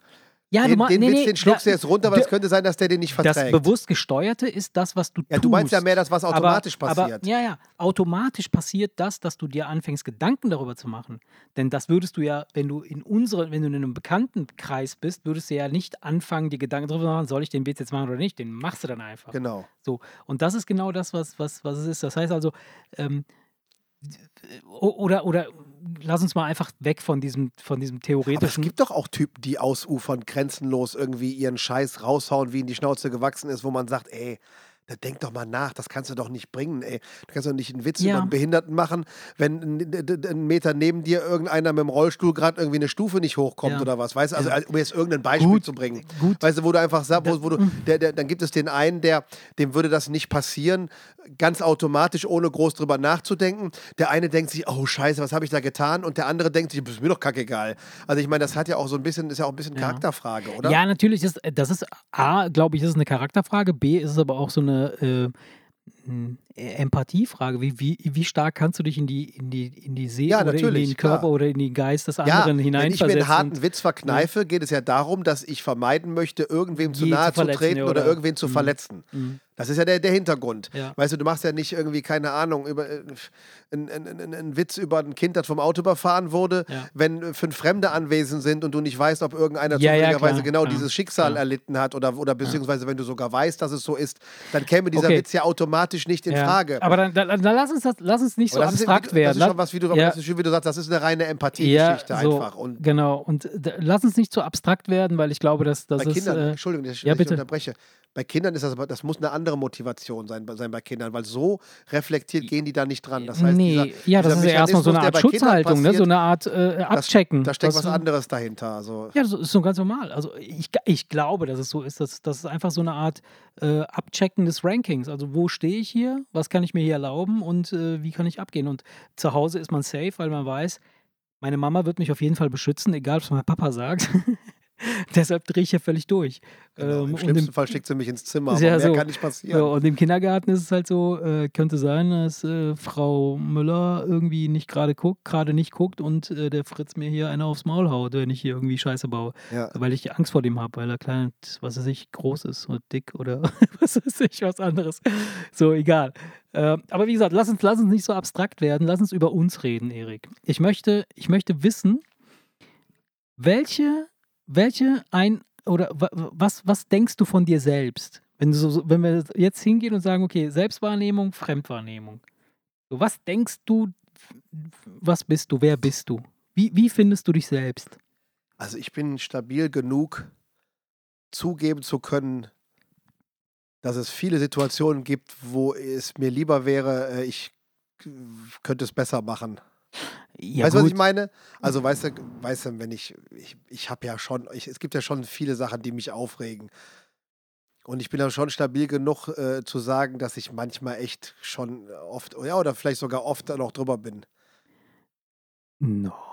Ja, den, ma- den nee, Witz, den schluckst du jetzt runter, aber es könnte sein, dass der den nicht Das verträgt. bewusst Gesteuerte ist das, was du ja, tust. du meinst ja mehr das, was automatisch aber, passiert. Aber, ja, ja, automatisch passiert das, dass du dir anfängst, Gedanken darüber zu machen. Denn das würdest du ja, wenn du in unseren, wenn du in einem Bekanntenkreis bist, würdest du ja nicht anfangen, dir Gedanken darüber zu machen, soll ich den Witz jetzt machen oder nicht? Den machst du dann einfach. Genau. So. Und das ist genau das, was, was, was es ist. Das heißt also, ähm, oder, oder lass uns mal einfach weg von diesem, von diesem Aber es theoretischen. gibt doch auch Typen, die ausufern, grenzenlos irgendwie ihren Scheiß raushauen, wie in die Schnauze gewachsen ist, wo man sagt, ey, da denk doch mal nach, das kannst du doch nicht bringen, ey. Du kannst doch nicht einen Witz Ja. über einen Behinderten machen, wenn ein, Meter neben dir irgendeiner mit dem Rollstuhl gerade irgendwie eine Stufe nicht hochkommt Ja. oder was, weißt du? Also, Ja. um jetzt irgendein Beispiel Gut, zu bringen. gut. Weißt du, wo du einfach sagst, wo, wo du, der, der, dann gibt es den einen, der, dem würde das nicht passieren, ganz automatisch, ohne groß drüber nachzudenken. Der eine denkt sich, oh Scheiße, was habe ich da getan? Und der andere denkt sich, ist mir doch kackegal. Also ich meine, das hat ja auch so ein bisschen, ist ja auch ein bisschen. Charakterfrage, oder? Ja, natürlich ist das ist A, glaube ich, ist es eine Charakterfrage, B ist es aber auch so eine äh, m, Empathiefrage. Wie, wie, wie stark kannst du dich in die, in die, in die Seele Ja, oder in den Körper klar. oder in den Geist des Ja, anderen wenn ich mir hineinversetzen? einen harten Witz verkneife, geht es ja darum, dass ich vermeiden möchte, irgendwem zu nahe zu treten oder, oder- irgendwen zu Mhm. verletzen. Mhm. Das ist ja der, der Hintergrund. Ja. Weißt du, du machst ja nicht irgendwie, keine Ahnung, über äh, einen ein, ein Witz über ein Kind, das vom Auto überfahren wurde, Ja. wenn äh, fünf Fremde anwesend sind und du nicht weißt, ob irgendeiner Ja, zufälligerweise genau dieses Schicksal erlitten hat oder, oder beziehungsweise wenn du sogar weißt, dass es so ist, dann käme dieser Okay. Witz ja automatisch nicht in. Frage. Aber dann, dann, dann lass, uns das, lass uns nicht so Aber ist, abstrakt wie du- werden. Das ist schon was, wie du, das ist schon, wie du sagst, das ist eine reine Empathiegeschichte so, einfach. Und genau. Und d- lass uns nicht so abstrakt werden, weil ich glaube, dass das ist. Kindern, Äh, Entschuldigung, dass ich, ja, dass ich bitte. unterbreche. Bei Kindern ist das aber, das muss eine andere Motivation sein, bei- sein bei Kindern, weil so reflektiert gehen die da nicht dran. Das heißt, nee, dieser, ja, das ist ja erstmal so eine Art Schutzhaltung, ne? so passiert, eine Art äh, Abchecken. Da steckt was anderes dahinter. Also, Ja, das ist so ganz normal. Also ich, ich glaube, dass es so ist. Dass, das ist einfach so eine Art äh, Abchecken des Rankings. Also wo stehe ich hier? Was kann ich mir hier erlauben? Und äh, wie kann ich abgehen? Und zu Hause ist man safe, weil man weiß, meine Mama wird mich auf jeden Fall beschützen, egal was mein Papa sagt. (laughs) Deshalb drehe ich hier völlig durch. genau, Ähm, Im und schlimmsten im, Fall schickt sie mich ins Zimmer, Ja, mehr so. kann nicht passieren. ja, und im Kindergarten ist es halt so, äh, könnte sein, dass äh, Frau Müller irgendwie nicht gerade guckt, gerade nicht guckt und äh, der Fritz mir hier einer aufs Maul haut, wenn ich hier irgendwie Scheiße baue. Ja. Weil ich Angst vor dem habe, weil er klein, was weiß ich, groß ist und dick oder (laughs) was weiß ich, was anderes. So, egal. Äh, aber wie gesagt, lass uns, lass uns nicht so abstrakt werden, lass uns über uns reden, Erik. Ich möchte, ich möchte wissen, welche, welche ein oder wa- wa- was, was denkst du von dir selbst? Wenn, so, wenn wir jetzt hingehen und sagen, okay, Selbstwahrnehmung, Fremdwahrnehmung. So, was denkst du, was bist du, wer bist du? Wie, wie findest du dich selbst? Also ich bin stabil genug, zugeben zu können, dass es viele Situationen gibt, wo es mir lieber wäre, äh, ich könnte es besser machen. Ja, weißt du, was ich meine? Also, weißt du, weißt du wenn ich, ich, ich habe ja schon, ich, es gibt ja schon viele Sachen, die mich aufregen. Und ich bin dann schon stabil genug äh, zu sagen, dass ich manchmal echt schon oft, ja, oder vielleicht sogar oft noch drüber bin. No.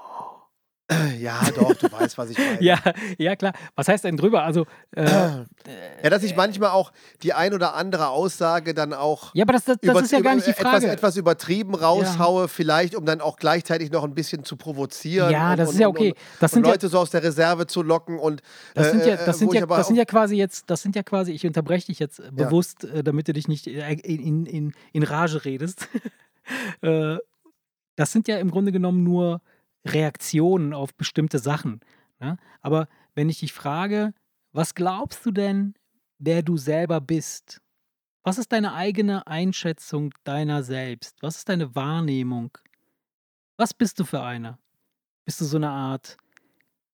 (clears throat) Ja, doch, du weißt, was ich (laughs) meine. Ja, ja, klar. Was heißt denn drüber? Also, äh, (clears throat) Ja, dass ich manchmal auch die ein oder andere Aussage dann auch ja, aber das, das, das ist ja gar nicht die etwas, Frage. etwas übertrieben raushaue, vielleicht, um dann auch gleichzeitig noch ein bisschen zu provozieren. ja, und, das und, ist ja okay. Das sind ja, Leute so aus der Reserve zu locken und das sind ja, äh, das äh, sind wo ja, das sind ja quasi jetzt, das sind ja quasi, ich unterbreche dich jetzt bewusst, äh, damit du dich nicht äh, in, in, in, Rage redest. (laughs) Das sind ja im Grunde genommen nur Reaktionen auf bestimmte Sachen. Ne? Aber wenn ich dich frage, was glaubst du denn, wer du selber bist? Was ist deine eigene Einschätzung deiner selbst? Was ist deine Wahrnehmung? Was bist du für einer? Bist du so eine Art,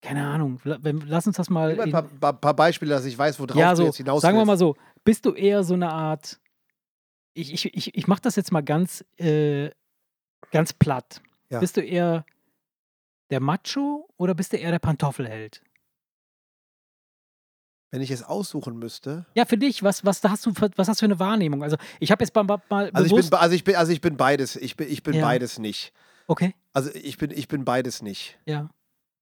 keine Ahnung, lass uns das mal. Gib ein in- paar, paar, paar Beispiele, dass ich weiß, worauf ja, du so, jetzt hinaus sagen wir mal so, bist du eher so eine Art, ich, ich, ich, ich mache das jetzt mal ganz, äh, ganz platt. Ja. Bist du eher der Macho oder bist du eher der Pantoffelheld? Wenn ich es aussuchen müsste. Ja, für dich, was, was, hast du für, was hast du für eine Wahrnehmung? Also ich habe jetzt mal, mal Also ich, bin, also, ich bin, also ich bin beides. Ich bin, ich bin Ja. beides nicht. okay, Also ich bin, ich bin beides nicht. ja,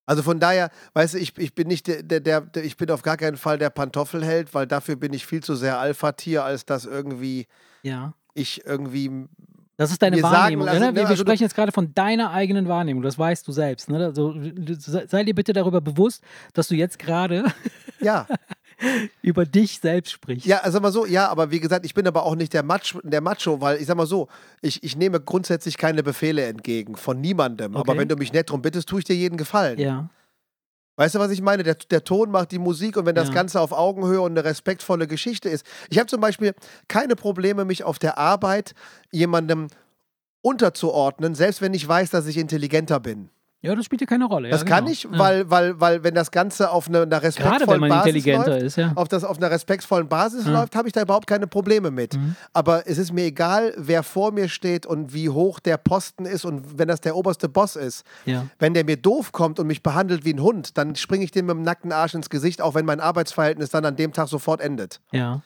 Also von daher, weißt du, ich, ich bin nicht der, der, der, der, ich bin auf gar keinen Fall der Pantoffelheld, weil dafür bin ich viel zu sehr Alpha-Tier, als dass irgendwie ja. ich irgendwie Das ist deine Wahrnehmung. lassen, ne? ne, Wir, also sprechen jetzt gerade von deiner eigenen Wahrnehmung. Das weißt du selbst. Ne? Also, sei dir bitte darüber bewusst, dass du jetzt gerade ja, (laughs) über dich selbst sprichst. ja, sag mal so, ja, aber wie gesagt, ich bin aber auch nicht der Macho, der Macho weil ich sag mal so, ich, ich nehme grundsätzlich keine Befehle entgegen von niemandem. Aber Okay. wenn du mich nett drum bittest, tue ich dir jeden Gefallen. ja. Weißt du, was ich meine? Der, der Ton macht die Musik und wenn das Ja. Ganze auf Augenhöhe und eine respektvolle Geschichte ist. Ich habe zum Beispiel keine Probleme, mich auf der Arbeit jemandem unterzuordnen, selbst wenn ich weiß, dass ich intelligenter bin. Ja, das spielt ja keine Rolle. Das ja, kann genau. ich, Ja. weil, weil, weil wenn das Ganze auf eine, einer respektvollen Basis läuft, ist, ja. auf, das, auf einer respektvollen Basis Ja. läuft, habe ich da überhaupt keine Probleme mit. Mhm. Aber es ist mir egal, wer vor mir steht und wie hoch der Posten ist und wenn das der oberste Boss ist. Wenn der mir doof kommt und mich behandelt wie ein Hund, dann springe ich dem mit dem nackten Arsch ins Gesicht, auch wenn mein Arbeitsverhältnis dann an dem Tag sofort endet. Ja.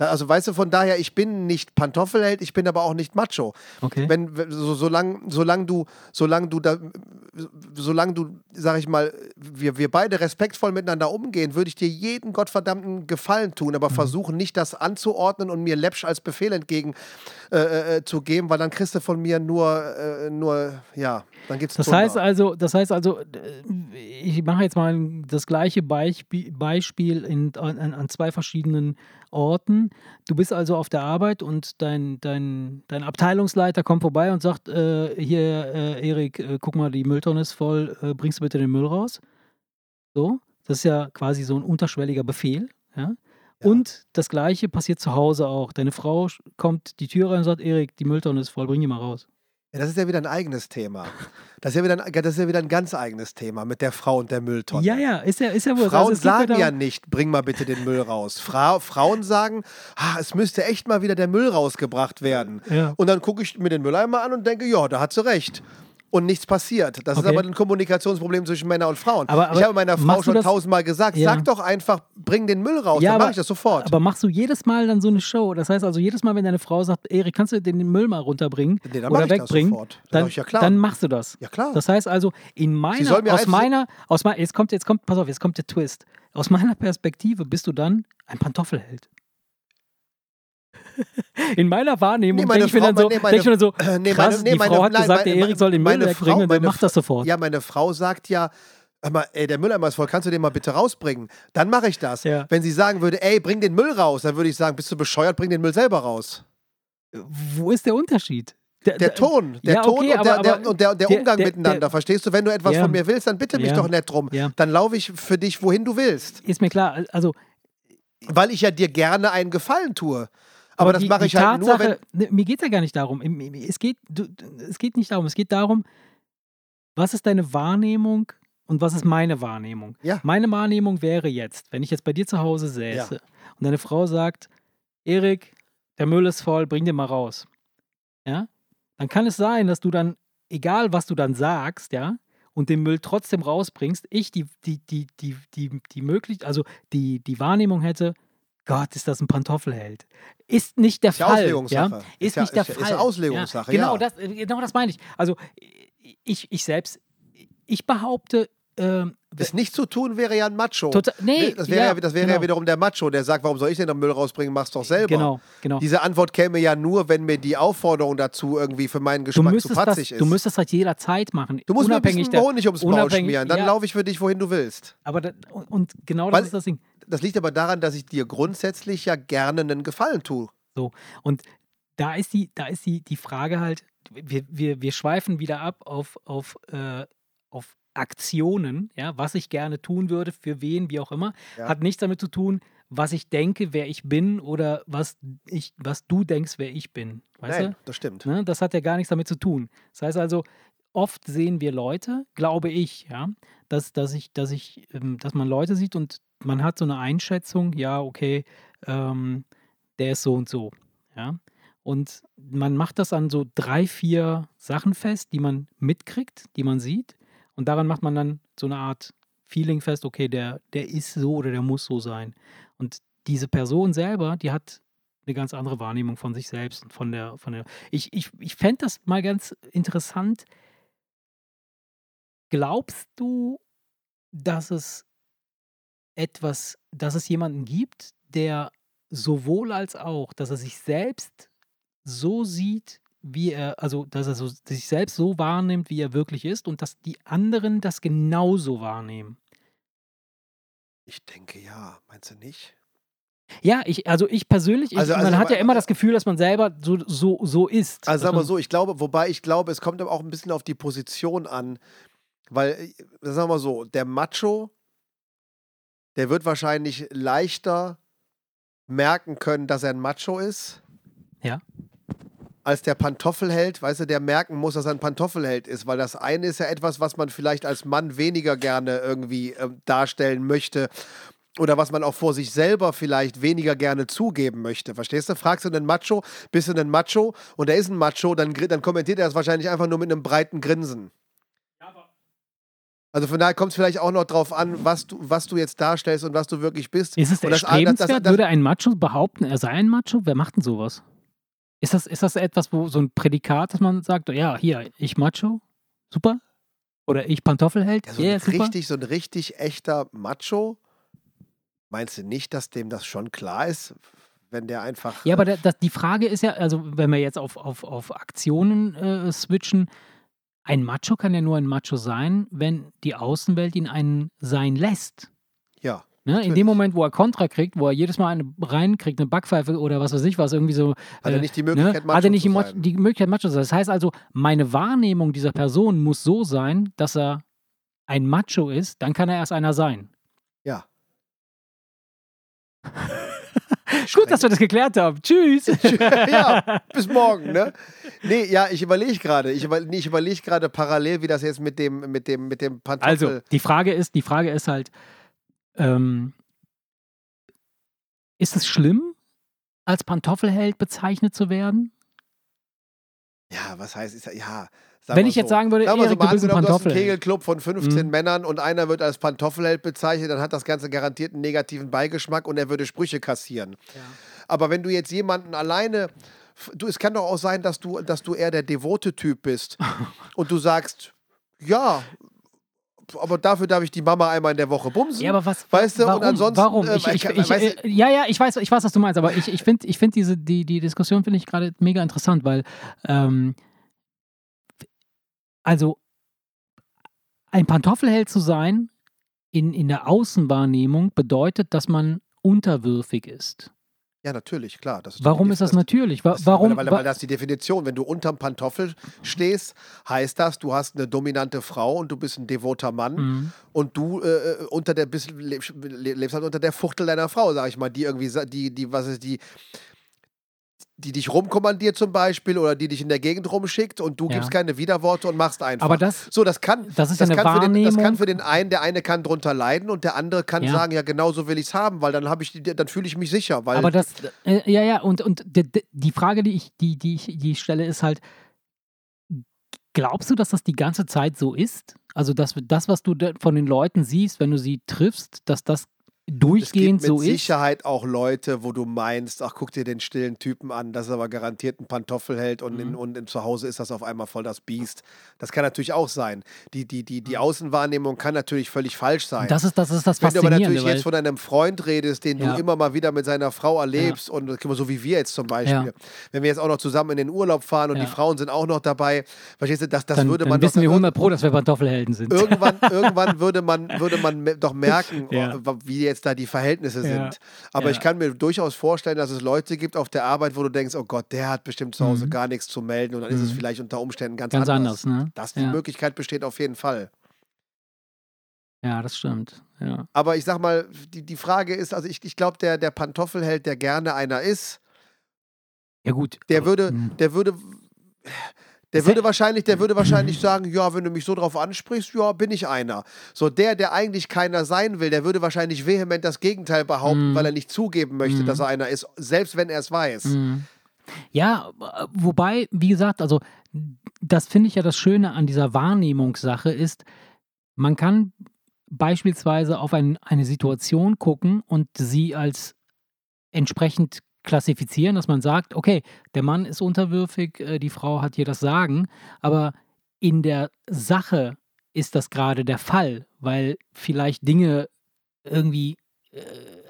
Da, also weißt du, von daher, ich bin nicht Pantoffelheld, ich bin aber auch nicht Macho. Okay. Wenn, so, solange solang du, solange du da, solange du, sag ich mal, wir, wir beide respektvoll miteinander umgehen, würde ich dir jeden gottverdammten Gefallen tun, Mhm. aber versuchen nicht das anzuordnen und mir läppsch als Befehl entgegen äh, äh, zu geben, weil dann kriegst du von mir nur, äh, nur ja, dann gibt's Das Zunder. heißt also, das heißt also, äh, ich mache jetzt mal das gleiche Beispiel, Beispiel in, an, an zwei verschiedenen Orten. Du bist also auf der Arbeit und dein, dein, dein Abteilungsleiter kommt vorbei und sagt, äh, hier, äh, Erik, äh, guck mal, die Mülltonne ist voll, äh, bringst du bitte den Müll raus? So, das ist ja quasi so ein unterschwelliger Befehl. Ja? Ja. Und das gleiche passiert zu Hause auch. Deine Frau kommt die Tür rein und sagt, Erik, die Mülltonne ist voll, bring die mal raus. Ja, das ist ja wieder ein eigenes Thema. Das ist ja wieder ein, das ist ja wieder ein ganz eigenes Thema mit der Frau und der Mülltonne. Ja, ja, ist ja, ist ja wohl. Frauen Also sagen ja nicht, bring mal bitte den Müll raus. Fra Frauen sagen, ah, es müsste echt mal wieder der Müll rausgebracht werden. Ja. Und dann gucke ich mir den Mülleimer an und denke, ja, da hat sie recht. Und nichts passiert. Das ist Okay. aber ein Kommunikationsproblem zwischen Männern und Frauen. Aber- ich aber habe meiner Frau schon tausendmal gesagt, Ja. sag doch einfach, bring den Müll raus, Ja, dann mache ich das sofort. Aber machst du jedes Mal dann so eine Show? Das heißt also, jedes Mal, wenn deine Frau sagt, Erik, kannst du den Müll mal runterbringen Nee, oder ich das wegbringen, sofort. Dann dann, ich, ja, klar. dann machst du das. ja klar. Das heißt also, in meiner, aus meiner, aus meiner, jetzt kommt, jetzt kommt, pass auf, jetzt kommt der Twist. Aus meiner Perspektive bist du dann ein Pantoffelheld. In meiner Wahrnehmung Nee, meine denke ich mir dann Frau- so, nee, meine- denk ich mir dann so Äh, nee, krass, meine- nee, die Frau hat nein, gesagt, der Erik soll den Müll meine wegbringen und der macht das sofort. Ja, meine Frau sagt ja, mal, ey, der Mülleimer ist voll, kannst du den mal bitte rausbringen? Dann mache ich das. Ja. Wenn sie sagen würde, ey, bring den Müll raus, dann würde ich sagen, bist du bescheuert, bring den Müll selber raus. Wo ist der Unterschied? Der Ton, der ja, Ton okay, und, der, aber- der, aber und der, der der- Umgang der- miteinander. der- Verstehst du? Wenn du etwas Ja. von mir willst, dann bitte mich Ja. doch nicht drum. Ja. Dann laufe ich für dich, wohin du willst. Ist mir klar, also Weil ich ja dir gerne einen Gefallen tue. Aber das mache ich halt nur, wenn. Tatsache- ne, mir geht es ja gar nicht darum. Es geht, du, es geht nicht darum. Es geht darum, was ist deine Wahrnehmung und was ist meine Wahrnehmung? Ja. Meine Wahrnehmung wäre jetzt, wenn ich jetzt bei dir zu Hause säße und deine Frau sagt, Erik, der Müll ist voll, bring den mal raus. Ja? Dann kann es sein, dass du dann, egal was du dann sagst, ja, und den Müll trotzdem rausbringst, ich die, die, die, die, die, die möglich, also die, die Wahrnehmung hätte, Gott, ist das ein Pantoffelheld. Ist nicht der Ist Fall. Auslegungssache. Ja? Ist Ist, ja- nicht der ist Fall. ist Auslegungssache, ja. Genau, ja. Das, genau das meine ich. Also ich, ich selbst, ich behaupte, ähm, Das nicht zu tun wäre ja ein Macho. Total- nee, das wäre ja, ja, das wäre ja genau. wiederum der Macho, der sagt, warum soll ich denn den Müll rausbringen? Mach's doch selber. genau, genau. Diese Antwort käme ja nur, wenn mir die Aufforderung dazu irgendwie für meinen Geschmack zu müsstest, das, patzig ist. du müsstest das jederzeit machen. Du musst mir ein unabhängig bisschen Honig ums Maul unabhängig- schmieren, dann ja. laufe ich für dich, wohin du willst. Aber da, und- und genau Weil- das ist das Ding. Das liegt aber daran, dass ich dir grundsätzlich ja gerne einen Gefallen tue. So. Und da ist die, da ist die, die Frage halt, wir, wir, wir schweifen wieder ab auf, auf, äh, auf Aktionen, ja, was ich gerne tun würde, für wen, wie auch immer. Ja. Hat nichts damit zu tun, was ich denke, wer ich bin oder was ich, was du denkst, wer ich bin. Weißt Nein, du? das stimmt. Ne? Das hat ja gar nichts damit zu tun. Das heißt also, oft sehen wir Leute, glaube ich, ja, dass, dass ich, dass ich, ähm, dass man Leute sieht und man hat so eine Einschätzung, ja, okay, ähm, der ist so und so, ja. Und man macht das an so drei, vier Sachen fest, die man mitkriegt, die man sieht. Und daran macht man dann so eine Art Feeling fest, okay, der, der ist so oder der muss so sein. Und diese Person selber, die hat eine ganz andere Wahrnehmung von sich selbst und von der, von der. Ich, ich, ich fände das mal ganz interessant. Glaubst du, dass es etwas, dass es jemanden gibt, der sowohl als auch, dass er sich selbst so sieht, wie er, also dass er so, sich selbst so wahrnimmt, wie er wirklich ist und dass die anderen das genauso wahrnehmen? Ich denke ja, meinst du nicht? Ja, ich, also ich persönlich, ich, Also- man also- hat ja immer das Gefühl, dass man selber so, so, so ist. Also wir man- so, ich glaube, wobei ich glaube, es kommt aber auch ein bisschen auf die Position an, weil, äh, sagen wir mal so, der Macho, der wird wahrscheinlich leichter merken können, dass er ein Macho ist. Ja. Als der Pantoffelheld, weißt du, der merken muss, dass er ein Pantoffelheld ist, weil das eine ist ja etwas, was man vielleicht als Mann weniger gerne irgendwie ähm, darstellen möchte oder was man auch vor sich selber vielleicht weniger gerne zugeben möchte. Verstehst du? Fragst du einen Macho, bist du ein Macho und er ist ein Macho, dann, dann kommentiert er das wahrscheinlich einfach nur mit einem breiten Grinsen. Also von daher kommt es vielleicht auch noch drauf an, was du, was du jetzt darstellst und was du wirklich bist. Ist es Und das- erstrebenswert? das- das- Würde ein Macho behaupten, er sei ein Macho? Wer macht denn sowas? Ist das, ist das etwas, wo so ein Prädikat, dass man sagt, ja, hier, ich Macho, super? Oder ich Pantoffelheld, Ja, so yeah, ein super? richtig, so ein richtig echter Macho. Meinst du nicht, dass dem das schon klar ist, wenn der einfach. Ja, aber da, das, die Frage ist ja, also wenn wir jetzt auf, auf, auf Aktionen äh, switchen, ein Macho kann ja nur ein Macho sein, wenn die Außenwelt ihn einen sein lässt. Ne? In dem Moment, wo er Kontra kriegt, wo er jedes Mal eine reinkriegt, eine Backpfeife oder was weiß ich was, irgendwie so. Hat er äh, nicht die Möglichkeit, ne? Macho Hat er nicht zu die, die Möglichkeit, Macho zu sein. Das heißt also, meine Wahrnehmung dieser Person muss so sein, dass er ein Macho ist, dann kann er erst einer sein. Ja. (laughs) Gut, dass wir das geklärt haben. Tschüss. (laughs) (laughs) ja, bis morgen, ne? Nee, ja, ich überlege gerade. Ich, über, nee, ich überlege gerade parallel, wie das jetzt mit dem, mit dem, mit dem Pantoffel. Also, die Frage ist, die Frage ist halt, ähm, ist es schlimm, als Pantoffelheld bezeichnet zu werden? ja, was heißt, ist, ja. sagen Wenn ich jetzt so. sagen würde, Sagen wir so, Erik, mal du bist ein angenommen, du hast einen. Kegelclub von 15 Mhm. Männern und einer wird als Pantoffelheld bezeichnet, dann hat das Ganze garantiert einen negativen Beigeschmack und er würde Sprüche kassieren. Aber wenn du jetzt jemanden alleine, du, es kann doch auch sein, dass du, dass du eher der devote Typ bist (laughs) und du sagst, ja, aber dafür darf ich die Mama einmal in der Woche bumsen. Ja, aber was? Weißt du, und warum? ansonsten, Warum? ähm, Ich, ich, ich- ich, weißt äh, ja, ja, ich weiß, ich weiß, was du meinst, aber ich, ich finde, ich find diese die, die Diskussion finde ich gerade mega interessant, weil ähm, also ein Pantoffelheld zu sein in, in der Außenwahrnehmung bedeutet, dass man unterwürfig ist. Ja, natürlich, klar. Das Warum die- ist das natürlich? Das- Warum? Weil, weil, weil das ist die Definition. Wenn du unterm Pantoffel stehst, heißt das, du hast eine dominante Frau und du bist ein devoter Mann Mhm. und du äh, unter der bist, lebst, halt unter der Fuchtel deiner Frau, sag ich mal, die irgendwie, die, die, was ist die, die dich rumkommandiert zum Beispiel oder die dich in der Gegend rumschickt und du Ja. gibst keine Widerworte und machst einfach. Aber das, so, das kann, das ist ja eine kann für den, das kann Wahrnehmung. für den einen, der eine kann drunter leiden und der andere kann Ja. sagen, ja, genau so will ich es haben, weil dann habe ich, dann fühle ich mich sicher, weil Aber das, äh, ja, ja, und, und die, Frage, die ich, die, die, ich, die ich stelle, ist halt, glaubst du, dass das die ganze Zeit so ist? Also, dass das, was du von den Leuten siehst, wenn du sie triffst, dass das Es durchgehend gibt mit so ist? Sicherheit auch Leute, wo du meinst, ach, guck dir den stillen Typen an, das ist aber garantiert ein Pantoffelheld und, in, Mhm. und in, zu Hause ist das auf einmal voll das Biest. Das kann natürlich auch sein. Die, die, die, die Außenwahrnehmung kann natürlich völlig falsch sein. Mhm. Das ist das, ist das Wenn du aber natürlich jetzt von einem Freund redest, den Ja. du immer mal wieder mit seiner Frau erlebst und so wie wir jetzt zum Beispiel, wenn wir jetzt auch noch zusammen in den Urlaub fahren und Ja. die Frauen sind auch noch dabei, verstehst du, das, das dann, würde dann man wissen doch wir irg- 100 Pro, dass wir Pantoffelhelden sind. irgendwann, irgendwann (laughs) würde man, würde man doch merken, Ja. wie jetzt da die Verhältnisse Ja. sind. Aber Ja. ich kann mir durchaus vorstellen, dass es Leute gibt auf der Arbeit, wo du denkst, oh Gott, der hat bestimmt zu Hause Mhm. gar nichts zu melden und dann ist es Mhm. vielleicht unter Umständen ganz, Ganz anders. anders, ne? Das, die. Möglichkeit besteht auf jeden Fall. Ja, das stimmt. Ja. Aber ich sag mal, die, die Frage ist, also ich, ich glaube, der, der Pantoffelheld, der gerne einer ist, ja, gut. der aber- würde, Hm. der würde. Der würde wahrscheinlich, der würde wahrscheinlich sagen, ja, wenn du mich so drauf ansprichst, ja, bin ich einer. So der, der eigentlich keiner sein will, der würde wahrscheinlich vehement das Gegenteil behaupten, Mhm. weil er nicht zugeben möchte, Mhm. dass er einer ist, selbst wenn er es weiß. Mhm. Ja, wobei, wie gesagt, also das finde ich ja das Schöne an dieser Wahrnehmungssache ist, man kann beispielsweise auf ein, eine Situation gucken und sie als entsprechend klassifizieren, dass man sagt, okay, der Mann ist unterwürfig, äh, die Frau hat hier das Sagen, aber in der Sache ist das gerade der Fall, weil vielleicht Dinge irgendwie, äh,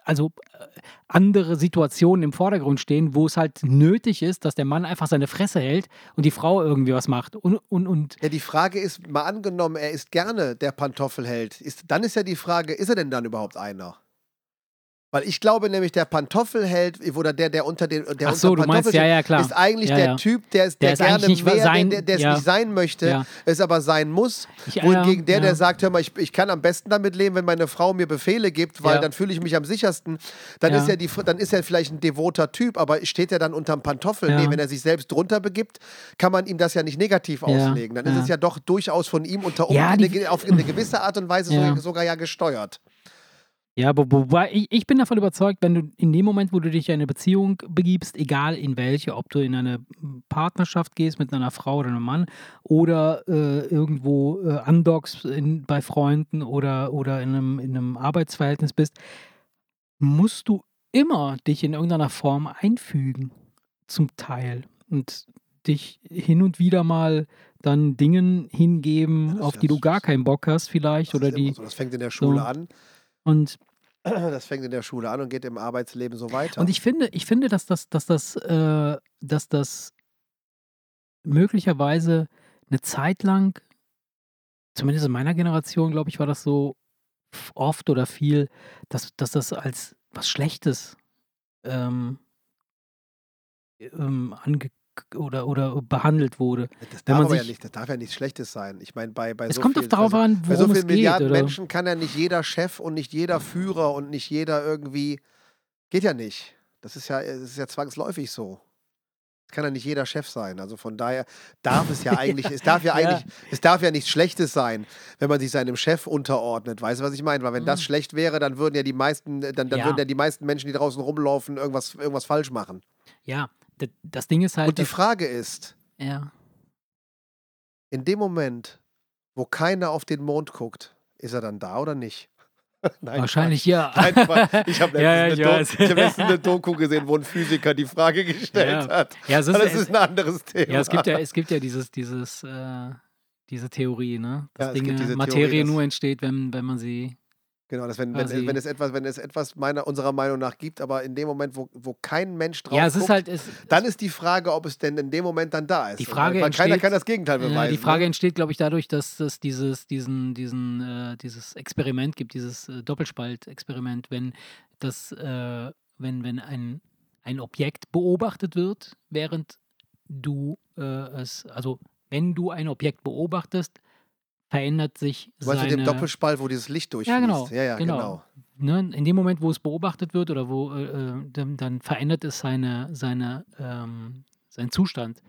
also äh, andere Situationen im Vordergrund stehen, wo es halt nötig ist, dass der Mann einfach seine Fresse hält und die Frau irgendwie was macht. Und, und, und Ja, die Frage ist, mal angenommen, er ist gerne der Pantoffelheld, ist, dann ist ja die Frage, ist er denn dann überhaupt einer? Weil ich glaube nämlich, der Pantoffelheld oder der, der unter den der ach so, unter du meinst, Pantoffeln ja, ja, klar. ist eigentlich Ja, der ja. Typ, der, ist- der, Der ist gerne nicht mehr, sein- der, der es ja. nicht sein möchte, es aber sein muss. Ich- Wohingegen der, der sagt, hör mal, ich, ich kann am besten damit leben, wenn meine Frau mir Befehle gibt, weil dann fühle ich mich am sichersten. Dann, ist er die, dann ist er vielleicht ein devoter Typ, aber steht er dann unterm Pantoffel? Ja. Nee, wenn er sich selbst drunter begibt, kann man ihm das ja nicht negativ auslegen. Dann ist es ja doch durchaus von ihm unter Umständen auf eine gewisse Art und Weise sogar ja gesteuert. Ja, wobei ich, ich bin davon überzeugt, wenn du in dem Moment, wo du dich in eine Beziehung begibst, egal in welche, ob du in eine Partnerschaft gehst mit einer Frau oder einem Mann oder äh, irgendwo äh, andockst in, bei Freunden oder, oder in, einem, in einem Arbeitsverhältnis bist, musst du immer dich in irgendeiner Form einfügen, zum Teil. Und dich hin und wieder mal dann Dingen hingeben, das- auf die du gar keinen Bock hast vielleicht Das oder die so. Das fängt in der Schule so. an. Und Das fängt in der Schule an und geht im Arbeitsleben so weiter. Und ich finde, ich finde, dass das, dass das, äh, dass das möglicherweise eine Zeit lang, zumindest in meiner Generation, glaube ich, war das so oft oder viel, dass, dass das als was Schlechtes ähm, ähm, ange oder, oder behandelt wurde. das, darf aber ja nicht, das darf ja nichts Schlechtes sein. Ich meine, bei, bei Es so kommt viel, oft darauf bei so, an, bei so vielen geht. Milliarden Oder? Menschen kann ja nicht jeder Chef und nicht jeder Führer und nicht jeder irgendwie. Geht ja nicht. Das ist ja, das ist ja zwangsläufig so. Es kann ja nicht jeder Chef sein. Also von daher darf es ja (laughs) eigentlich, es darf ja Ja. eigentlich, es darf ja nichts Schlechtes sein, wenn man sich seinem Chef unterordnet. Weißt du, was ich meine? Weil wenn das Mhm. schlecht wäre, dann würden ja die meisten, dann, dann Ja. würden ja die meisten Menschen, die draußen rumlaufen, irgendwas, irgendwas falsch machen. Ja, das Ding ist halt. Und die Frage ist, ja. in dem Moment, wo keiner auf den Mond guckt, ist er dann da oder nicht? (laughs) Nein, Wahrscheinlich ja. Nein, ich habe (laughs) letztens, Ja, ja, eine ich hab letztens eine (laughs) Doku gesehen, wo ein Physiker die Frage gestellt Ja. hat. Ja, ist, das ist ein anderes Thema. ja, es gibt ja, es gibt ja dieses, dieses, äh, diese Theorie, ne? Dass Dinge, Materie Theorie, nur entsteht, wenn, wenn man sie. Genau, dass wenn, wenn, wenn, es etwas, wenn es etwas meiner, unserer Meinung nach gibt, aber in dem Moment, wo, wo kein Mensch drauf ja, es guckt, ist halt. Es, dann ist die Frage, ob es denn in dem Moment dann da ist. Die Frage Weil keiner entsteht- kann das Gegenteil beweisen. Die Frage ne? entsteht, glaube ich, dadurch, dass es dieses, diesen, diesen, äh, dieses Experiment gibt, dieses äh, Doppelspalt-Experiment, wenn das, äh, wenn, wenn ein, ein Objekt beobachtet wird, während du äh, es, also wenn du ein Objekt beobachtest, verändert sich Du seine, mit dem Doppelspalt, wo dieses Licht durchfließt? Ja, genau, Ja, ja, genau. genau. ne, in dem Moment, wo es beobachtet wird oder wo, äh, äh, dann, dann verändert es seine, seine, ähm, seinen Zustand.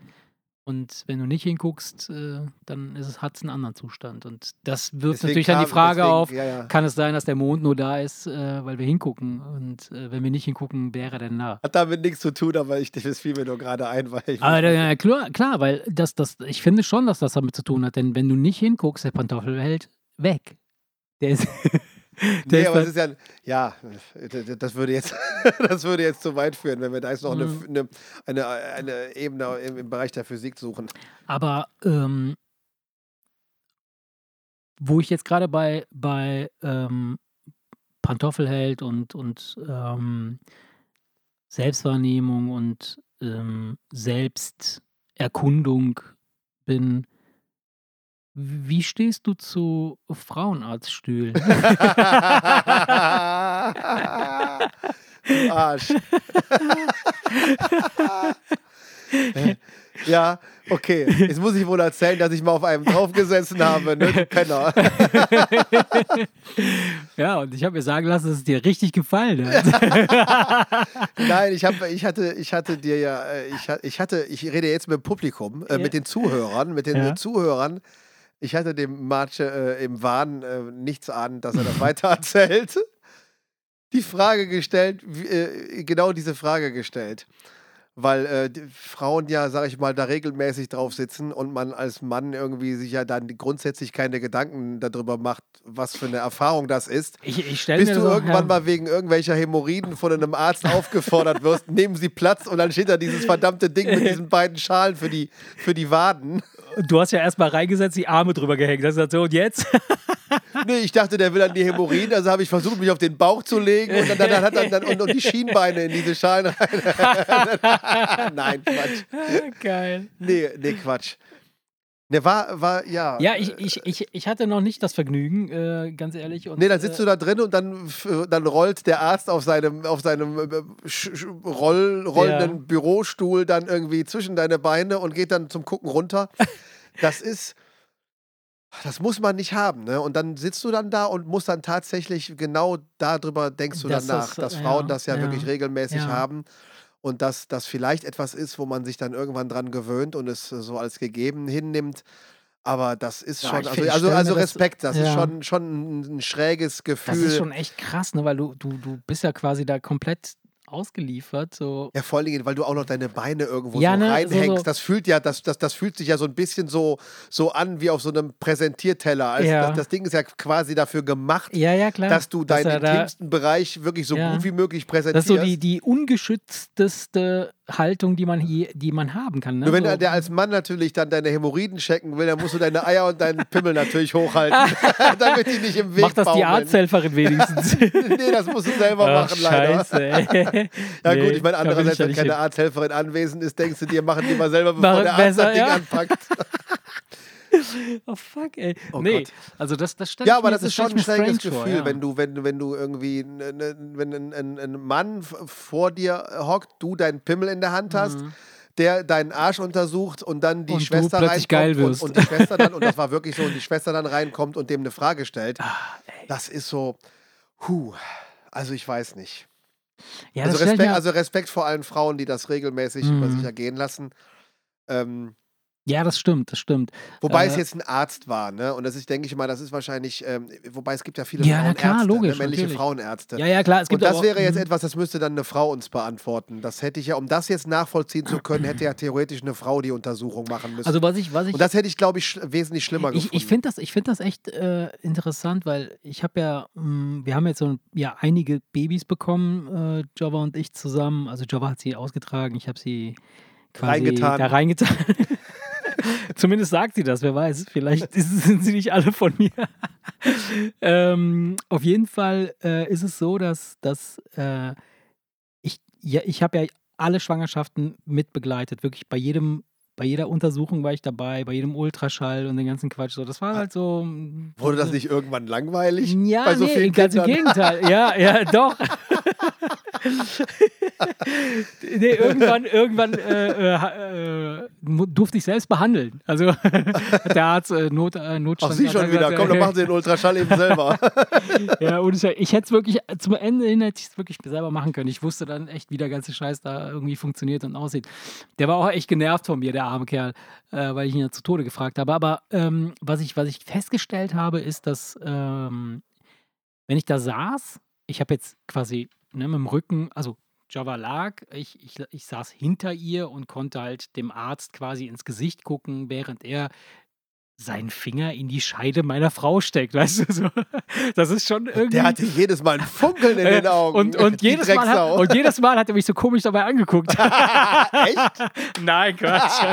Und wenn du nicht hinguckst, äh, dann hat es einen anderen Zustand. Und das wirft Deswegen natürlich dann die Frage deswegen- auf, Ja, ja. kann es sein, dass der Mond nur da ist, äh, weil wir hingucken? Und äh, wenn wir nicht hingucken, wäre er denn da? Hat damit nichts zu tun, aber ich, das fiel mir nur gerade ein, weil ich. Aber ja, klar, klar, weil das, das, ich finde schon, dass das damit zu tun hat. Denn wenn du nicht hinguckst, der Pantoffelheld weg. Der ist, (laughs) (laughs) der Nee, aber es ist ja, ja, das würde jetzt, (laughs) das würde jetzt zu weit führen, wenn wir da jetzt noch eine, Mhm. eine, eine, eine Ebene im, im Bereich der Physik suchen. Aber ähm, wo ich jetzt gerade bei, bei ähm, Pantoffelheld und, und ähm, Selbstwahrnehmung und ähm, Selbsterkundung bin, wie stehst du zu Frauenarztstühlen? (laughs) du Arsch. (laughs) ja, okay. Jetzt muss ich wohl erzählen, dass ich mal auf einem draufgesessen habe, ne, du Penner. ja, und ich habe mir sagen lassen, dass es dir richtig gefallen hat. (laughs) Nein, ich, hab, ich, hatte, ich hatte dir ja, äh, ich, ich hatte, ich rede jetzt mit dem Publikum, äh, Ja. mit den Zuhörern, mit den Ja. Zuhörern. Ich hatte dem Marce äh, im Wahn äh, nichts an, dass er das (laughs) weitererzählt. Die Frage gestellt, wie, äh, genau diese Frage gestellt. Weil äh, die Frauen ja, sag ich mal, da regelmäßig drauf sitzen und man als Mann irgendwie sich ja dann grundsätzlich keine Gedanken darüber macht, was für eine Erfahrung das ist. Ich, ich stelle Bis mir du so, irgendwann ja, mal wegen irgendwelcher Hämorrhoiden von einem Arzt aufgefordert wirst, nehmen Sie Platz und dann steht da dieses verdammte Ding mit (laughs) diesen beiden Schalen für die, für die Waden. Du hast ja erstmal reingesetzt, die Arme drüber gehängt. Das ist so, und jetzt? (laughs) Nee, ich dachte, der will an die Hämorrhoiden, also habe ich versucht, mich auf den Bauch zu legen und dann, dann, dann hat er dann und, und die Schienbeine in diese Schalen rein. (laughs) Nein, Quatsch. (laughs) Geil. Nee, nee, Quatsch. Ne, war, war, ja. Ja, ich, ich, ich, ich hatte noch nicht das Vergnügen, äh, ganz ehrlich. Und, Nee, dann sitzt du da drin und dann, dann rollt der Arzt auf seinem, auf seinem äh, roll, rollenden Ja. Bürostuhl dann irgendwie zwischen deine Beine und geht dann zum Gucken runter. (laughs) Das ist, das muss man nicht haben, ne? Und dann sitzt du dann da und musst dann tatsächlich genau darüber denkst du Dass danach, das, dass ja, Frauen das ja, ja, wirklich regelmäßig ja. haben. Und dass das vielleicht etwas ist, wo man sich dann irgendwann dran gewöhnt und es so als gegeben hinnimmt. Aber das ist Ja, schon, also, also, also Respekt, das ist ja. schon, schon ein, ein schräges Gefühl. Das ist schon echt krass, ne? Weil du, du, du bist ja quasi da komplett ausgeliefert. So. Ja, vor allen Dingen, weil du auch noch deine Beine irgendwo Ja, so ne, so- reinhängst. so- Das fühlt ja, das, das, das fühlt sich ja so ein bisschen so, so an wie auf so einem Präsentierteller. Also Ja. das, das Ding ist ja quasi dafür gemacht, Ja, dass du deinen er da- intimsten Bereich wirklich so gut wie möglich Das ist präsentierst. so die, die ungeschützteste Haltung, die man hier, die man haben kann. Ne? Nur wenn so, der, als Mann natürlich dann deine Hämorrhoiden checken will, dann musst du deine Eier und deinen Pimmel natürlich hochhalten, (laughs) (laughs) damit die nicht im Weg macht das die baumeln. Arzthelferin wenigstens. (laughs) nee, das musst du selber Ach, machen, leider. Scheiße, ey. Ja Nee, gut, ich meine, andererseits, wenn keine hin. Arzthelferin anwesend ist, denkst du dir, machen die mal selber, bevor Machen der Arzt besser, das Ding ja. anpackt. (laughs) Oh fuck, ey. Oh nee, Gott. also das, das Ja, aber mir, das ist stell schon ein schräges Gefühl, vor, ja. wenn du, wenn, wenn du irgendwie, ne, wenn ein, ein, ein Mann vor dir hockt, du deinen Pimmel in der Hand hast, der deinen Arsch untersucht und dann die Mhm. Und Schwester reinkommt und, und die Schwester dann, und das war wirklich so, und die Schwester dann reinkommt und dem eine Frage stellt. (laughs) Ah, das ist so, huh, also ich weiß nicht. Ja, also, Respekt, also Respekt vor allen Frauen, die das regelmäßig Mhm. über sich ergehen lassen. Ähm, ja, das stimmt, das stimmt. wobei Äh, es jetzt ein Arzt war, ne? Und das ist, denke ich mal, das ist wahrscheinlich, ähm, wobei es gibt ja viele Ja, Frauenärzte, klar, logisch, ne? männliche natürlich. Frauenärzte. Ja, ja, klar. Es Und gibt das aber, wäre jetzt Mhm. etwas, das müsste dann eine Frau uns beantworten. Das hätte ich ja, um das jetzt nachvollziehen zu können, hätte ja theoretisch eine Frau die Untersuchung machen müssen. Also was ich, was ich, Und das hätte ich, glaube ich, wesentlich schlimmer ich, gefunden. ich finde das, ich find das echt äh, interessant, weil ich habe ja, mh, wir haben jetzt so ja, einige Babys bekommen, äh, Java und ich zusammen. Also Java hat sie ausgetragen, ich habe sie quasi Reingetan. da reingetan. (laughs) (laughs) Zumindest sagt sie das, wer weiß. Vielleicht (laughs) sind sie nicht alle von mir. (laughs) ähm, auf jeden Fall äh, ist es so, dass, dass äh, ich, ja, ich habe ja alle Schwangerschaften mitbegleitet. Wirklich bei jedem, bei jeder Untersuchung war ich dabei, bei jedem Ultraschall und den ganzen Quatsch. So, das war halt so. Wurde das nicht irgendwann langweilig? Ja, bei so nee, vielen ganz im Kindern? Gegenteil. Ja, ja, doch. (laughs) nee, irgendwann, irgendwann äh, äh, äh, durfte ich selbst behandeln. Also (laughs) der Arzt äh, Not, äh, Notstand. Ach, Sie schon er wieder. gesagt, Komm, dann äh, machen Sie den Ultraschall eben selber. (laughs) ja, und ich, ich hätte es wirklich, zum Ende hin hätte ich es wirklich selber machen können. Ich wusste dann echt, wie der ganze Scheiß da irgendwie funktioniert und aussieht. Der war auch echt genervt von mir, der arme Kerl, äh, weil ich ihn ja zu Tode gefragt habe. Aber ähm, was, ich, was ich festgestellt habe, ist, dass ähm, wenn ich da saß, ich habe jetzt quasi ne, mit dem Rücken, also Java lag, ich, ich, ich saß hinter ihr und konnte halt dem Arzt quasi ins Gesicht gucken, während er seinen Finger in die Scheide meiner Frau steckt, (laughs) weißt du so. Das ist schon irgendwie. Der hatte jedes Mal ein Funkeln in (laughs) den Äh, Augen. Und, und, jedes Mal hat, und jedes Mal hat er mich so komisch dabei angeguckt. (laughs) Echt? Nein, Quatsch.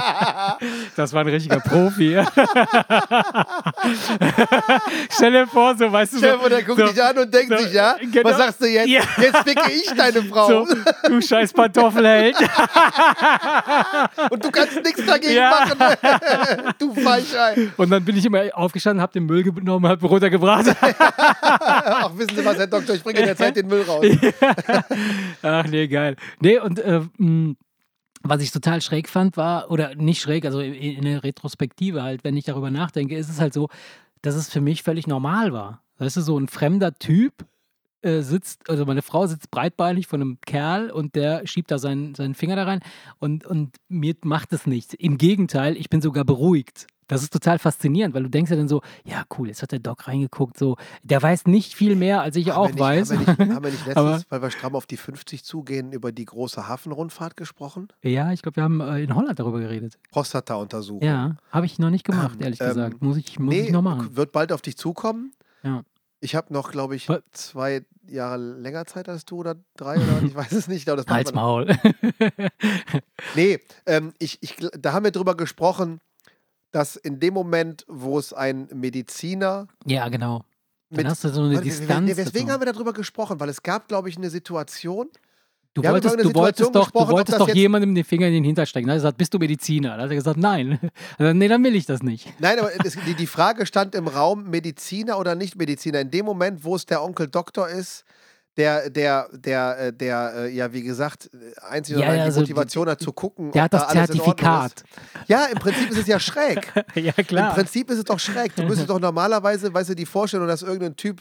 Das war ein richtiger Profi. Stell dir vor, so, weißt du, Chef, so, der guckt so, dich an und denkt so, sich, ja, genau. was sagst du jetzt? Ja. Jetzt ficke ich deine Frau. so, du scheiß Pantoffelheld. Und du kannst nichts dagegen Ja. machen. du Falschei. Und dann bin ich immer aufgestanden, hab den Müll genommen, hab runtergebracht. (laughs) Ach, wissen Sie was, Herr Doktor, ich bringe in der Zeit den Müll raus. Ach nee, geil. Nee, und äh, mh, was ich total schräg fand, war, oder nicht schräg, also in, in der Retrospektive halt, wenn ich darüber nachdenke, ist es halt so, dass es für mich völlig normal war. Weißt du, so ein fremder Typ äh, sitzt, also meine Frau sitzt breitbeinig von einem Kerl und der schiebt da seinen, seinen Finger da rein und, und mir macht es nichts. Im Gegenteil, ich bin sogar beruhigt. Das ist total faszinierend, weil du denkst ja dann so, ja cool, jetzt hat der Doc reingeguckt, so, der weiß nicht viel mehr, als ich Haben auch nicht, weiß. (laughs) Haben wir nicht, haben wir nicht letztens, Aber- weil wir stramm auf die 50 zugehen, über die große Hafenrundfahrt gesprochen? Ja, ich glaube, wir haben äh, in Holland darüber geredet. Prostata-Untersuchung. Ja, habe ich noch nicht gemacht, ehrlich Ähm, gesagt. Muss ich, muss nee, ich noch machen. wird bald auf dich zukommen. Ja. Ich habe noch, glaube ich, zwei Jahre länger Zeit als du oder drei oder (laughs) ich weiß es nicht. Das machen Halt's Maul. (laughs) Nee, ähm, ich, ich, da haben wir drüber gesprochen, dass in dem Moment, wo es ein Mediziner ja, genau. Dann mit. hast du so eine Warte, Distanz. dazu. haben wir darüber gesprochen? Weil es gab, glaube ich, eine Situation. du wolltest, du wolltest Situation doch, du wolltest doch jemandem den Finger in den Hinter stecken. Da hat er gesagt, bist du Mediziner? Da hat er gesagt, nein. (laughs) Also, nee, dann will ich das nicht. Nein, aber es, die, die Frage stand im Raum: Mediziner oder nicht Mediziner? In dem Moment, wo es der Onkel Doktor ist, der, der, der, äh, der, äh, ja, wie gesagt, einzig und Ja, allein ja, die also Motivation hat zu gucken. Der ob hat das da Zertifikat. Ist. Ja, im Prinzip ist es ja schräg. (laughs) ja, Im klar. Prinzip ist es doch schräg. Du müsstest doch normalerweise, weißt du, die Vorstellung, dass irgendein Typ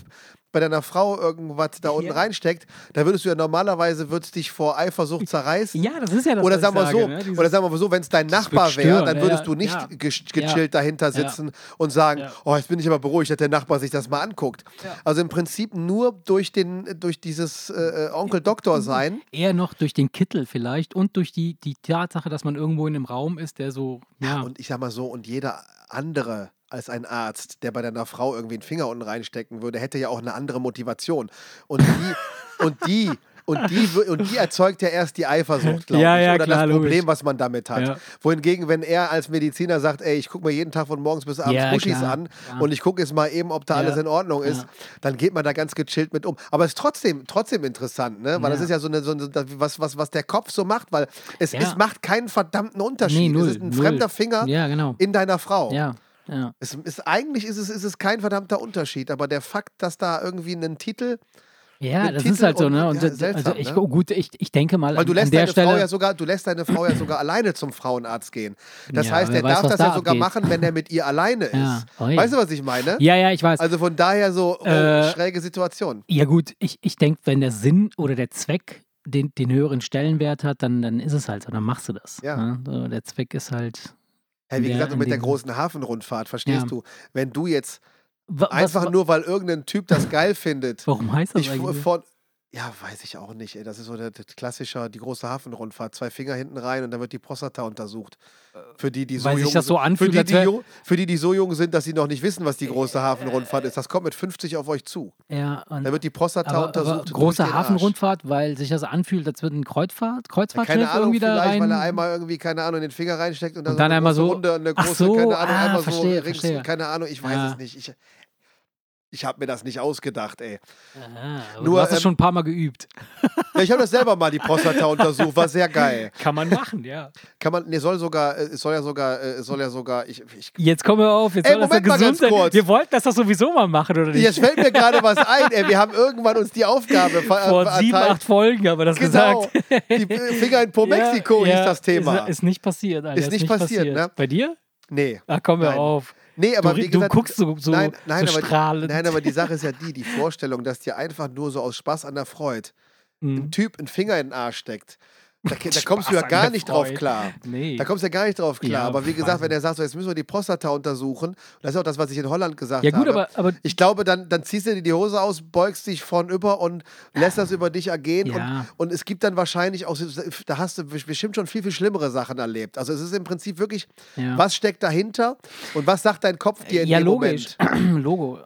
bei deiner Frau irgendwas da unten Ja. reinsteckt, da würdest du ja normalerweise, würdest dich vor Eifersucht zerreißen. Ja, das ist ja das, Oder sagen wir sage, so, ne? Oder sagen wir mal so, wenn es dein Nachbar wäre, dann würdest ja, du nicht ja. gechillt dahinter sitzen und sagen, oh, jetzt bin ich aber beruhigt, dass der Nachbar sich das mal anguckt. Also im Prinzip nur durch den, durch dieses äh, äh, Onkel Doktor sein. Eher noch durch den Kittel vielleicht und durch die, die Tatsache, dass man irgendwo in einem Raum ist, der so, ja, Und ich sag mal so, und jeder andere als ein Arzt, der bei deiner Frau irgendwie einen Finger unten reinstecken würde, hätte ja auch eine andere Motivation. Und die, und die, und die, und die erzeugt ja erst die Eifersucht, glaube Ja, ich. ja, oder klar, das Problem, logisch. was man damit hat. Ja. Wohingegen, wenn er als Mediziner sagt, ey, ich gucke mir jeden Tag von morgens bis abends Ja, Muschis klar, an und ich gucke jetzt mal eben, ob da alles in Ordnung ist, dann geht man da ganz gechillt mit um. Aber es ist trotzdem, trotzdem interessant, ne? Weil das ist ja so eine, so eine was, was, was der Kopf so macht, weil es, es macht keinen verdammten Unterschied. Nee, null, es ist ein null. fremder Finger ja, genau. in deiner Frau. Ja, ja. Es ist, eigentlich ist es, ist es kein verdammter Unterschied, aber der Fakt, dass da irgendwie einen Titel, Ja, das Titel ist halt so, ne? Und ja, das- seltsam, also ich, ne? oh, gut, ich, ich denke mal, weil du lässt an der deine Stelle. Frau ja sogar, du lässt deine Frau ja sogar alleine zum Frauenarzt gehen. Das Ja, heißt, er darf das da ja sogar abgeht. machen, wenn er mit ihr alleine Ja, ist. oi. Weißt du, was ich meine? ja, ja, ich weiß. Also von daher so oh, Äh, schräge Situation. ja, gut, ich, ich denke, wenn der Sinn oder der Zweck den, den höheren Stellenwert hat, dann, dann ist es halt so, dann machst du das. Ja. Ne? So, der Zweck ist halt. Hey, wie Ja, gesagt, mit der großen Hafenrundfahrt, verstehst Ja. du, wenn du jetzt Wa- was- einfach nur, weil irgendein Typ das geil findet, Warum heißt das ich eigentlich? von. Ja, weiß ich auch nicht, ey. Das ist so der, der klassische, die große Hafenrundfahrt. Zwei Finger hinten rein und dann wird die Prostata untersucht. Für die, die so Weil sich jung das so sind- anfühlt, für die, die jung, für die, die so jung sind, dass sie noch nicht wissen, was die große Hafenrundfahrt ist. Das kommt mit 50 auf euch zu. Ja, und Da wird die Prostata aber, untersucht. aber große. Hafenrundfahrt, weil sich das anfühlt, als würde ein Kreuzfahrt, Ja, Kreuzfahrtschiff keine Ahnung, irgendwie da vielleicht, rein. weil er einmal irgendwie, keine Ahnung, den Finger reinsteckt und dann, Und dann eine einmal große so- Runde, eine Ach große, so, keine Ahnung, ah, einmal verstehe, so rings, verstehe. keine Ahnung, ich weiß Ja. es nicht. Ich, ich habe mir das nicht ausgedacht, ey. Aha, Nur, du hast das ähm, schon ein paar Mal geübt. (laughs) Ja, ich habe das selber mal, die Prostata (laughs) untersucht, war sehr geil. Kann man machen, ja. Kann man, nee, soll sogar, äh, es soll ja sogar, äh, es soll ja sogar, ich, ich Jetzt kommen wir auf, jetzt Ey, soll das Moment ja mal gesund ganz sein. kurz. Wir wollten das doch sowieso mal machen, oder nicht? Jetzt fällt mir gerade was (laughs) ein, ey. Wir haben irgendwann uns die Aufgabe Vor äh, sieben, erteilt. acht Folgen haben wir das Genau. gesagt. Die Finger in Po Mexiko ja, hieß das Thema. Ist, ist nicht passiert, Alter. Ist nicht passiert, ne? Bei dir? nee. Ach, komm Nein. auf. Nee, aber du, wie gesagt, du guckst so, so, nein, nein, so aber, strahlend. nein, aber die Sache ist ja (laughs) die, die Vorstellung, dass dir einfach nur so aus Spaß an der Freude ein Mhm. Typ einen Finger in den Arsch steckt. Da, da kommst du ja gar nicht drauf Freude. klar. Nee. Da kommst du ja gar nicht drauf klar. Ja, aber wie gesagt, wenn er sagt, so, jetzt müssen wir die Prostata untersuchen, das ist auch das, was ich in Holland gesagt ja, gut, habe. aber, aber Ich glaube, dann, dann ziehst du dir die Hose aus, beugst dich vornüber und lässt das über dich ergehen. Ja. Und, und es gibt dann wahrscheinlich auch, da hast du bestimmt schon viel, viel schlimmere Sachen erlebt. Also es ist im Prinzip wirklich, ja. was steckt dahinter und was sagt dein Kopf dir in ja, dem logisch. Moment? (clears throat) Logo.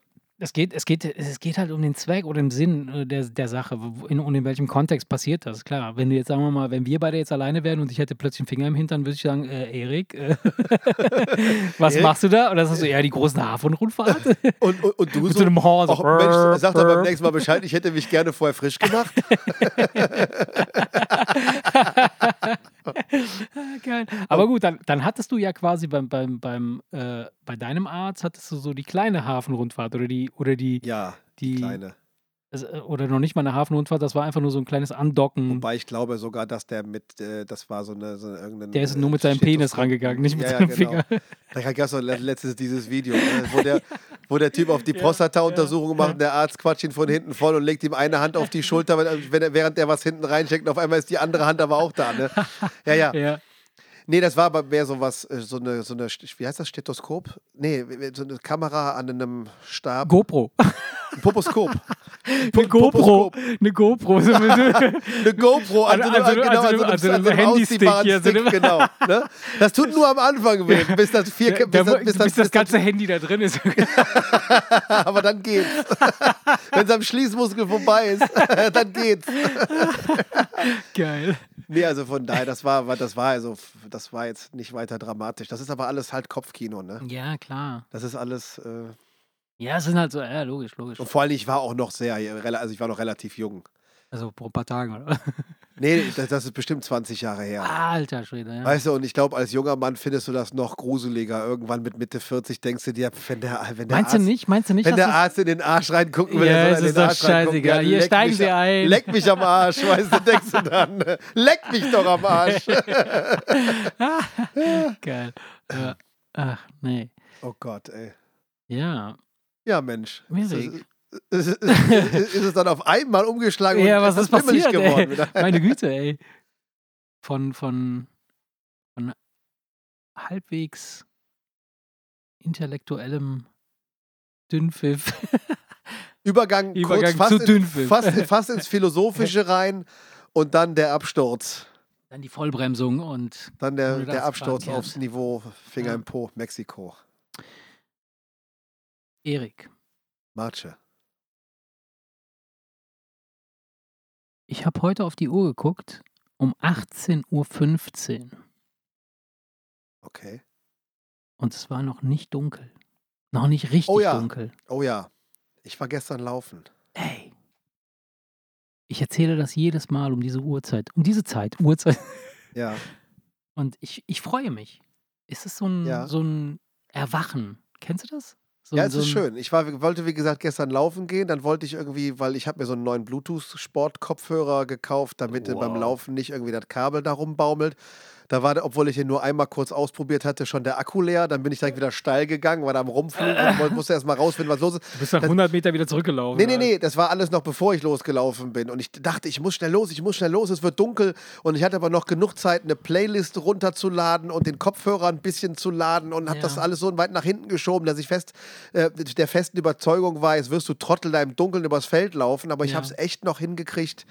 Es geht, es, geht, es geht halt um den Zweck oder den Sinn äh, der, der Sache in, und in welchem Kontext passiert das. Klar, wenn du jetzt, sagen wir mal, wenn wir beide jetzt alleine wären und ich hätte plötzlich einen Finger im Hintern, würde ich sagen, äh, Erik, äh, (laughs) was Erik? machst du da? Oder sagst du, ja, die großen Hafenrundfahrt? (laughs) Und, und, und du (laughs) Mit so, so einem Horn. So, ach Mensch, sag doch beim brr, nächsten Mal Bescheid, ich hätte mich gerne vorher frisch gemacht. Geil. Aber gut, dann, dann hattest du ja quasi beim, beim, beim, äh, bei deinem Arzt hattest du so die kleine Hafenrundfahrt oder die, oder die, Ja, die kleine. also, äh, oder noch nicht mal eine Hafenrundfahrt, das war einfach nur so ein kleines Andocken. Wobei ich glaube sogar, dass der mit, äh, das war so eine, so eine irgendeine. Der ist äh, nur mit seinem Penis rangegangen, nicht mit Ja, ja, seinem genau. Finger. Da gab es doch le- letztens dieses Video, ne, wo, der, wo der Typ auf die (laughs) Prostata-Untersuchung macht und der Arzt quatscht ihn von hinten voll und legt ihm eine Hand auf die Schulter, wenn, wenn er, während er was hinten reinsteckt. Und auf einmal ist die andere Hand aber auch da. Ne? (laughs) Ja, ja. Ja. Nee, das war aber mehr so was, äh, so eine, so eine, wie heißt das, Stethoskop? Nee, so eine Kamera an einem Stab. GoPro. Ein Poposkop. Eine GoPro. Eine GoPro. Eine GoPro an, An- so einem, an so einem- genau, an so einem- an so an einem, so einem Handystick so einem- genau. Ne? Das tut nur am Anfang weh, bis das vier, Da- bis, da- das, bis, das, bis das ganze Handy da drin ist. (laughs) aber dann geht's. Wenn es am Schließmuskel vorbei ist, (laughs) dann geht's. Geil. Nee, also von daher, das war, das war also, das war jetzt nicht weiter dramatisch. Das ist aber alles halt Kopfkino, ne? Ja, klar. Das ist alles, äh, Ja, es sind halt so, ja, logisch, logisch. und vor allem, ich war auch noch sehr, also ich war noch relativ jung. Also vor ein paar Tagen, oder? Nee, das, das ist bestimmt 20 Jahre her. Alter Schwede, ja. Weißt du, und ich glaube, als junger Mann findest du das noch gruseliger. Irgendwann mit Mitte 40 denkst du dir, wenn der, wenn der Meinst Arzt, du nicht? Meinst du nicht, wenn der Arzt in den Arsch reingucken will, Ja, in ist den doch Arsch reingucken. scheißegal. Hier, steigen Sie ein. Leck mich am Arsch, weißt du, denkst du dann. (laughs) Leck mich doch am Arsch. (laughs) Geil. Ja. Ach, nee. Oh Gott, ey. Ja. Ja, Mensch. Erik. Ist, (laughs) ist, es dann auf einmal umgeschlagen Ja, und was ist passiert, geworden ey? Meine (laughs) Güte, ey. Von, von, von halbwegs intellektuellem Dünnpfiff. Übergang, (laughs) Übergang kurz zu fast, in, Dünnpfiff. fast, fast ins Philosophische rein und dann der Absturz. Dann die Vollbremsung und Dann der, 180 der Absturz ja. aufs Niveau Finger Ja. im Po, Mexiko. Erik. Marche. Ich habe heute auf die Uhr geguckt, um 18.15 Uhr. Okay. Und es war noch nicht dunkel. Noch nicht richtig Oh ja. dunkel. Oh ja. Ich war gestern laufen. Ey. Ich erzähle das jedes Mal um diese Uhrzeit. Um diese Zeit, (laughs) Uhrzeit. Ja. Und ich, ich freue mich. Ist es so ein, Ja. so ein Erwachen? Kennst du das? So, Ja, es so ist schön. Ich war, wollte, wie gesagt, gestern laufen gehen. Dann wollte ich irgendwie, weil ich habe mir so einen neuen Bluetooth-Sport-Kopfhörer gekauft, damit beim Wow. Laufen nicht irgendwie das Kabel da rumbaumelt. Da war, der- obwohl ich ihn nur einmal kurz ausprobiert hatte, schon der Akku leer. Dann bin ich direkt wieder steil gegangen, war da am Rumfliegen und woll- musste erst mal rausfinden, was los ist. Du bist nach 100 Meter wieder zurückgelaufen. Nee, nee, nee, das war alles noch bevor ich losgelaufen bin. Und ich dachte, ich muss schnell los, ich muss schnell los, es wird dunkel. Und ich hatte aber noch genug Zeit, eine Playlist runterzuladen und den Kopfhörer ein bisschen zu laden und habe Ja. das alles so weit nach hinten geschoben, dass ich fest äh, der festen Überzeugung war, jetzt wirst du Trottel da im Dunkeln übers Feld laufen. Aber ich Ja. habe es echt noch hingekriegt,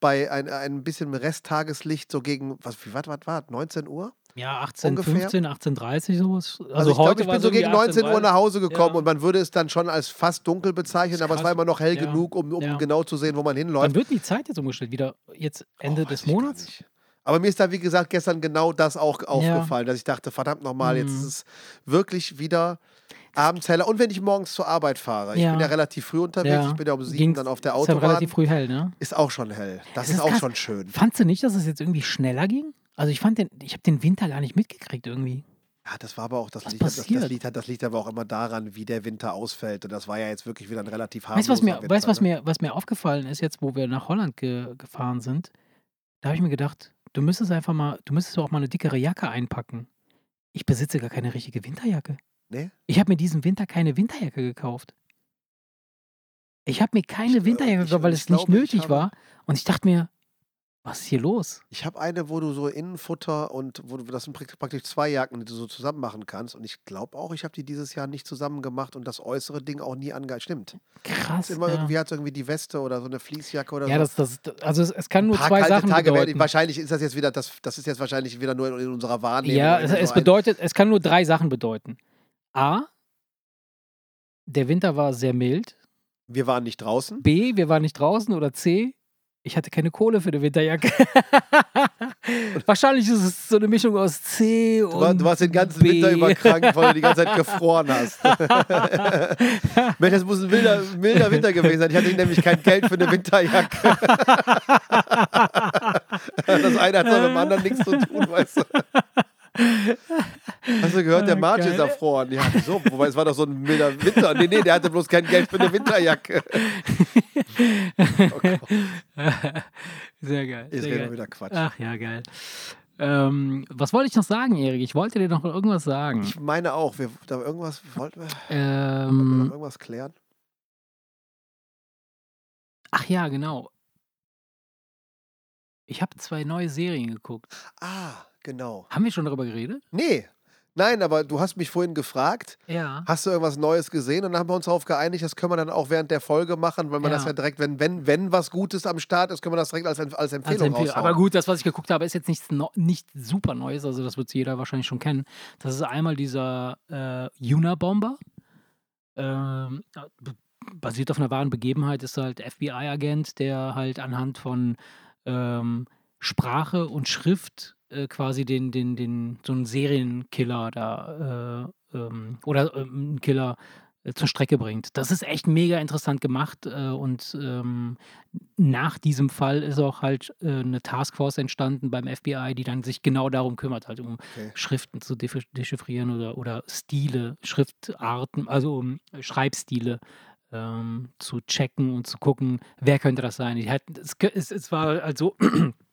bei ein, ein bisschen Resttageslicht, so gegen, was, wie, was, was war, 19 Uhr? Ja, 18, Ungefähr. 15, 18.30 sowas. Also, Also, ich heute glaube, ich bin so gegen 19 Uhr 18:30. nach Hause gekommen Ja. und man würde es dann schon als fast dunkel bezeichnen, aber es war immer noch hell Ja. genug, um, um Ja. genau zu sehen, wo man hinläuft. Wann wird die Zeit jetzt umgestellt? Wieder jetzt Ende Oh, des Monats? Aber mir ist da, wie gesagt, gestern genau das auch aufgefallen, dass ich dachte, verdammt nochmal, jetzt Mhm. ist es wirklich wieder abends heller. Und wenn ich morgens zur Arbeit fahre, ich Ja. bin ja relativ früh unterwegs, Ja. ich bin ja um sieben Ging's- dann auf der Ist ja Autobahn, relativ früh hell, ne? ist auch schon hell. Das ist, ist auch krass. schon schön. Fandst du nicht, dass es jetzt irgendwie schneller ging? Also ich fand den, ich habe den Winter gar nicht mitgekriegt irgendwie. Ja, das war aber auch, das liegt, das, das, liegt, das liegt aber auch immer daran, wie der Winter ausfällt. Und das war ja jetzt wirklich wieder ein relativ Weißt du, was harmloser mir, Winter. weißt, was ne? mir, was mir aufgefallen ist jetzt, wo wir nach Holland ge gefahren sind? Da habe ich mir gedacht, du müsstest einfach mal, du müsstest auch mal eine dickere Jacke einpacken. Ich besitze gar keine richtige Winterjacke. Nee? Ich habe mir diesen Winter keine Winterjacke gekauft. Ich habe mir keine Ich, äh, Winterjacke gekauft, weil es nicht nötig habe- war. Und ich dachte mir, was ist hier los? Ich habe eine, wo du so Innenfutter und wo du das sind prak- praktisch zwei Jacken, die du so zusammen machen kannst. Und ich glaube auch, ich habe die dieses Jahr nicht zusammen gemacht und das äußere Ding auch nie ange... Stimmt. Krass. Immer ja. irgendwie hat irgendwie die Weste oder so eine Fließjacke oder ja, so. das, das, also es, es kann nur zwei Sachen Tage werden- bedeuten. Wahrscheinlich ist das jetzt wieder, das, das ist jetzt wahrscheinlich wieder nur in, unserer Wahrnehmung. Ja, es, es so ein- bedeutet, es kann nur drei Sachen bedeuten. A, der Winter war sehr mild. Wir waren nicht draußen. B, wir waren nicht draußen. Oder C, ich hatte keine Kohle für eine Winterjacke. (laughs) Wahrscheinlich ist es so eine Mischung aus C Du, war, und du warst den ganzen B. Winter über krank, weil du die ganze Zeit (laughs) gefroren hast. Mensch, das muss ein milder, milder Winter gewesen sein. Ich hatte nämlich kein Geld für eine Winterjacke. (laughs) das eine hat doch mit dem anderen nichts zu tun, weißt du. Hast du gehört, der Ah, March ist erfroren. Ja, so, wobei es war doch so ein milder Winter. Nee, nee, der hatte bloß kein Geld für eine Winterjacke. Oh sehr geil. ist ja geil. wieder Quatsch. Ach ja, geil. Ähm, was wollte ich noch sagen, Erik? Ich wollte dir noch irgendwas sagen. Ich meine auch, wir, da irgendwas wollten wir, wollten wir noch Ähm, irgendwas klären. ach ja, genau. Ich habe zwei neue Serien geguckt. Ah, genau. Haben wir schon darüber geredet? Nee, nein, aber du hast mich vorhin gefragt, Ja. hast du irgendwas Neues gesehen? Und dann haben wir uns darauf geeinigt, das können wir dann auch während der Folge machen, weil man Ja. das ja direkt, wenn, wenn, wenn was Gutes am Start ist, können wir das direkt als, als Als Empfehlung Empfehlung. raushauen. Aber gut, das, was ich geguckt habe, ist jetzt nichts no nicht super Neues. Also, das wird jeder wahrscheinlich schon kennen. Das ist einmal dieser äh, Unabomber. Ähm, basiert auf einer wahren Begebenheit, ist halt FBI-Agent, der halt anhand von ähm, Sprache und Schrift äh, quasi den, den, den, so einen Serienkiller da äh, ähm, oder ähm, einen Killer äh, zur Strecke bringt. Das ist echt mega interessant gemacht äh, und ähm, nach diesem Fall ist auch halt eine Taskforce entstanden beim FBI, die dann sich genau darum kümmert, halt um Okay. Schriften zu dechiffrieren oder, oder Stile, Schriftarten, also um Schreibstile ähm, zu checken und zu gucken, wer könnte das sein. Die hatten, es, es, es war also, (clears throat)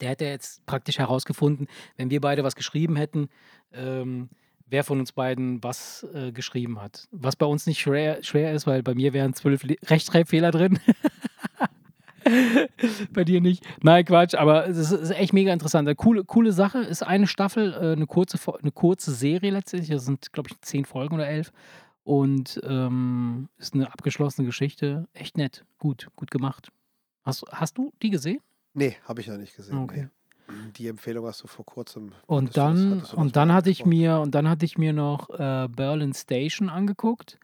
der hätte jetzt praktisch herausgefunden, wenn wir beide was geschrieben hätten, ähm, wer von uns beiden was äh, geschrieben hat. Was bei uns nicht schwer, schwer ist, weil bei mir wären zwölf Le- Rechtschreibfehler drin. (laughs) bei dir nicht. Nein, Quatsch, aber es ist, echt mega interessant. Eine coole, coole Sache ist eine Staffel, äh, eine, kurze, eine kurze Serie letztendlich. Das sind, glaube ich, zehn Folgen oder elf. Und ähm, ist eine abgeschlossene Geschichte. Echt nett. Gut, gut gemacht. Hast, hast du die gesehen? Nee, habe ich noch nicht gesehen. Okay. Nee. Die Empfehlung hast du vor kurzem. Und dann, das und dann hatte ich mir, und dann hatte ich mir noch äh, Berlin Station angeguckt.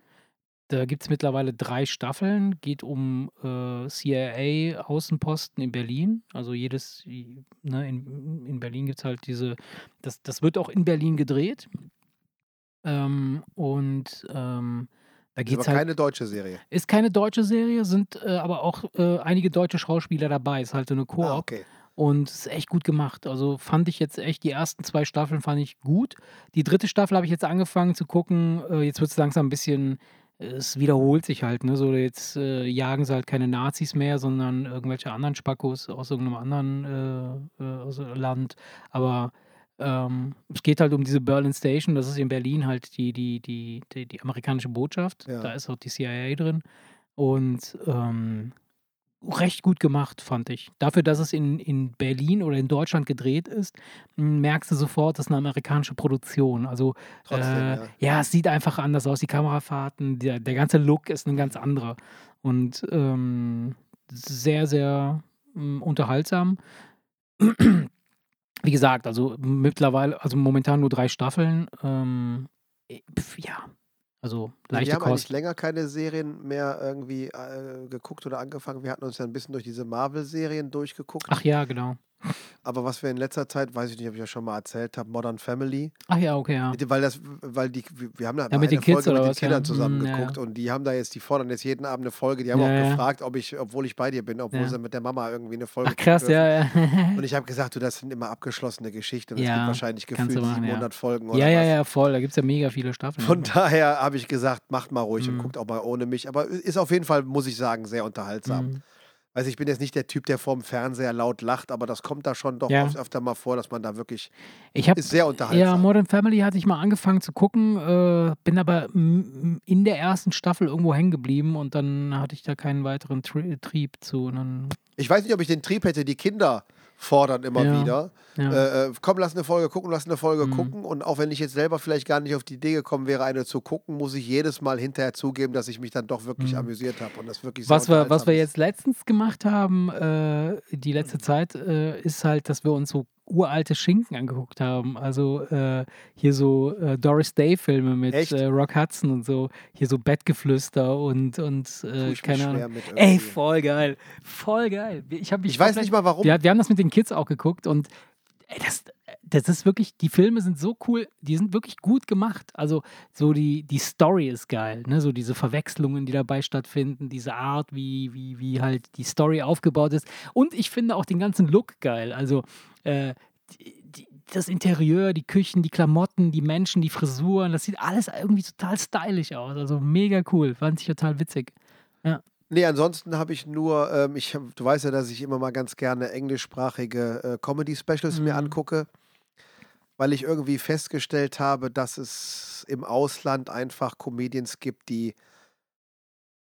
Da gibt es mittlerweile drei Staffeln. Geht um äh, CIA-Außenposten in Berlin. Also jedes, ne, in, in Berlin gibt es halt diese, das, das wird auch in Berlin gedreht. Ähm, und ähm, da Ist geht aber halt. keine deutsche Serie. Ist keine deutsche Serie, sind äh, aber auch äh, einige deutsche Schauspieler dabei. Ist halt so eine Koop. Ah, okay. Und es ist echt gut gemacht. Also fand ich jetzt echt, die ersten zwei Staffeln fand ich gut. Die dritte Staffel habe ich jetzt angefangen zu gucken. Äh, jetzt wird es langsam ein bisschen, es wiederholt sich halt. Ne? So jetzt äh, jagen sie halt keine Nazis mehr, sondern irgendwelche anderen Spackos aus irgendeinem anderen äh, äh, Land. Aber Ähm, es geht halt um diese Berlin Station, das ist in Berlin halt die, die, die, die, die amerikanische Botschaft. Ja. Da ist auch die CIA drin. Und ähm, recht gut gemacht, fand ich. Dafür, dass es in, in Berlin oder in Deutschland gedreht ist, merkst du sofort, das ist eine amerikanische Produktion. Also Trotzdem, äh, ja. ja, es sieht einfach anders aus. Die Kamerafahrten, der, der ganze Look ist ein ganz anderer. Und ähm, sehr, sehr unterhaltsam. Wie gesagt, also mittlerweile, also momentan nur drei Staffeln. Ähm, eh, ja, also Wir leichte haben eigentlich Kost. länger keine Serien mehr irgendwie äh, geguckt oder angefangen. Wir hatten uns ja ein bisschen durch diese Marvel-Serien durchgeguckt. Ach ja, genau. Aber was wir in letzter Zeit, weiß ich nicht, ob ich ja schon mal erzählt habe, Modern Family. Ach ja, okay, ja. Weil das, weil die, wir haben da Ja, mit den eine Kids Folge oder mit den was, ja. Kindern zusammen Hm, ja, geguckt ja. und die haben da jetzt, die fordern jetzt jeden Abend eine Folge. Die haben Ja, auch ja. gefragt, ob ich, obwohl ich bei dir bin, obwohl Ja. sie mit der Mama irgendwie eine Folge Ach krass, ja, ja. Und ich habe gesagt, du, das sind immer abgeschlossene Geschichten. und Es Ja, gibt wahrscheinlich gefühlt machen, ja. 700 Folgen oder Ja, ja, was. ja, voll. Da gibt es ja mega viele Staffeln. Von daher habe ich gesagt, macht mal ruhig und Mhm. guckt auch mal ohne mich. Aber ist auf jeden Fall, muss ich sagen, sehr unterhaltsam. Mhm. Also ich bin jetzt nicht der Typ, der vorm Fernseher laut lacht, aber das kommt da schon doch Ja. oft öfter mal vor, dass man da wirklich, Ich habe ist sehr Ja, unterhaltsam. Modern Family hatte ich mal angefangen zu gucken, äh, bin aber in der ersten Staffel irgendwo hängen geblieben und dann hatte ich da keinen weiteren Tri Trieb zu. Ich weiß nicht, ob ich den Trieb hätte, die Kinder fordern immer Ja. wieder. ja. Äh, äh, komm, lass eine Folge gucken, lass eine Folge Mhm. gucken. Und auch wenn ich jetzt selber vielleicht gar nicht auf die Idee gekommen wäre, eine zu gucken, muss ich jedes Mal hinterher zugeben, dass ich mich dann doch wirklich Mhm. amüsiert habe und das wirklich was, wir, was wir jetzt letztens gemacht haben, äh, die letzte Zeit, äh, ist halt, dass wir uns so uralte Schinken angeguckt haben. Also äh, hier so äh, Doris Day-Filme mit äh, Rock Hudson und so. Hier so Bettgeflüster und, und äh, ich keine Ahnung. Ey, voll geil. Voll geil. Ich, hab mich Ich weiß nicht mal warum. Wir, wir haben das mit den Kids auch geguckt und ey, das, das ist wirklich, die Filme sind so cool, die sind wirklich gut gemacht. Also so die, die Story ist geil, ne? So diese Verwechslungen, die dabei stattfinden, diese Art, wie, wie, wie halt die Story aufgebaut ist. Und ich finde auch den ganzen Look geil. Also äh, die, die, das Interieur, die Küchen, die Klamotten, die Menschen, die Frisuren, das sieht alles irgendwie total stylisch aus. Also mega cool, fand ich total witzig. Nee, ansonsten habe ich nur, ähm, ich, du weißt ja, dass ich immer mal ganz gerne englischsprachige äh, Comedy-Specials mir Mhm. angucke, weil ich irgendwie festgestellt habe, dass es im Ausland einfach Comedians gibt, die,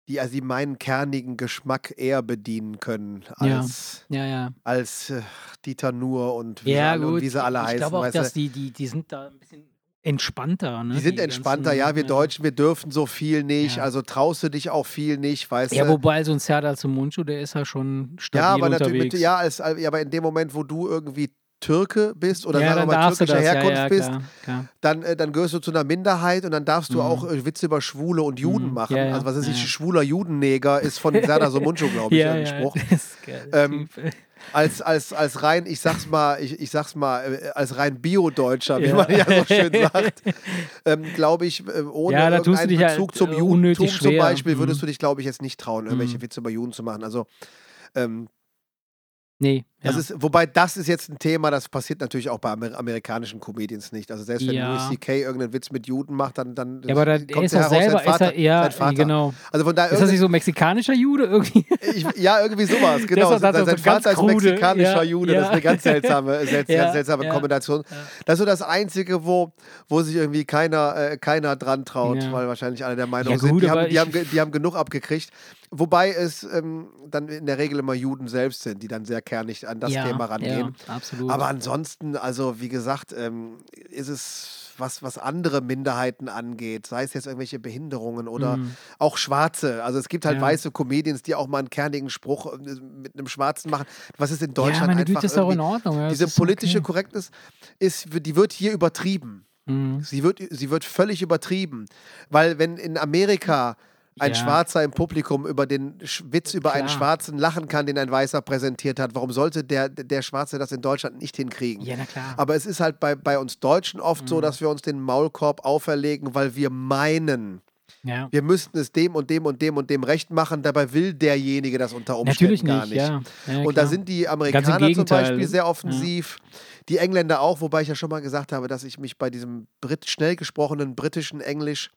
die, also die meinen kernigen Geschmack eher bedienen können Ja. als, Ja, ja. als äh, Dieter Nuhr und wie, Ja, alle, und wie sie alle ich heißen. glaube auch, dass die, die, die sind da ein bisschen entspannter. Ne? Die sind entspannter, ganzen- ja, wir Deutschen, wir dürfen so viel nicht, Ja. also traust du dich auch viel nicht, weißt Ja, du? wobei so ein Serdar zum Mundschuh, der ist ja schon stabil Ja, aber unterwegs. natürlich, mit, ja, als, ja, aber in dem Moment, wo du irgendwie Türke bist oder ja, mal türkischer. Herkunft ja, bist, Klar, klar. dann, äh, dann gehörst du zu einer Minderheit und dann darfst du Mhm. auch äh, Witze über Schwule und Juden Mhm, machen. Also was ist ich, schwuler Judenneger ist von Serdar (laughs) Somuncu, glaube ich, ja, ein Spruch. (laughs) Ähm. Als, als, als rein, ich sag's mal, ich, ich sag's mal, äh, als rein Bio-Deutscher, wie man ja so schön (laughs) sagt, ähm, glaube ich, äh, ohne Ja, irgendeinen dich halt, Bezug zum Judentum zum. Beispiel, würdest Mhm. du dich, glaube ich, jetzt nicht trauen, irgendwelche Mhm. Witze über Juden zu machen. Also ähm, Nee. Das ist, wobei das ist jetzt ein Thema, das passiert natürlich auch bei Amer amerikanischen Comedians nicht. Also selbst wenn Ja. Louis C.K. irgendeinen Witz mit Juden macht, dann, dann ja, aber da, er kommt ist ja doch heraus, selber, sein Vater, ist er, ja, Vater. genau. Also von daher, Ist das nicht so mexikanischer Jude irgendwie? (laughs) ich, ja, irgendwie sowas, genau. das sein ist sein Vater ist mexikanischer ja, Jude, das ist eine ganz seltsame, sel Ja, ganz seltsame. (laughs) Kombination. Das ist so das Einzige, wo, wo sich irgendwie keiner, äh, keiner dran traut, weil wahrscheinlich alle der Meinung Ja, sind, gut, die, haben, die, haben, die haben genug abgekriegt. Wobei es ähm, dann in der Regel immer Juden selbst sind, die dann sehr kernig an das ja, Thema rangehen. Ja, absolut. Aber ansonsten, also wie gesagt, ähm, ist es, was, was andere Minderheiten angeht, sei es jetzt irgendwelche Behinderungen oder Mhm. auch Schwarze. Also es gibt halt Ja. weiße Comedians, die auch mal einen kernigen Spruch äh, mit einem Schwarzen machen. Was ist in ja, Deutschland meine einfach Güte, ist auch in Ordnung. Ja, diese politische okay. Korrektness ist, die wird hier übertrieben. Mhm. Sie wird, sie wird völlig übertrieben. Weil wenn in Amerika ein Ja. Schwarzer im Publikum über den Sch Witz über einen Klar. Schwarzen lachen kann, den ein Weißer präsentiert hat, warum sollte der, der Schwarze das in Deutschland nicht hinkriegen? Ja, na klar. Aber es ist halt bei, bei uns Deutschen oft so, Mhm. dass wir uns den Maulkorb auferlegen, weil wir meinen, ja. wir müssten es dem und dem und dem und dem recht machen. Dabei will derjenige das unter Umständen Natürlich nicht, gar nicht. ja. ja Und da sind die Amerikaner zum. Beispiel sehr offensiv. Die Engländer auch, wobei ich ja schon mal gesagt habe, dass ich mich bei diesem Brit schnell gesprochenen britischen Englisch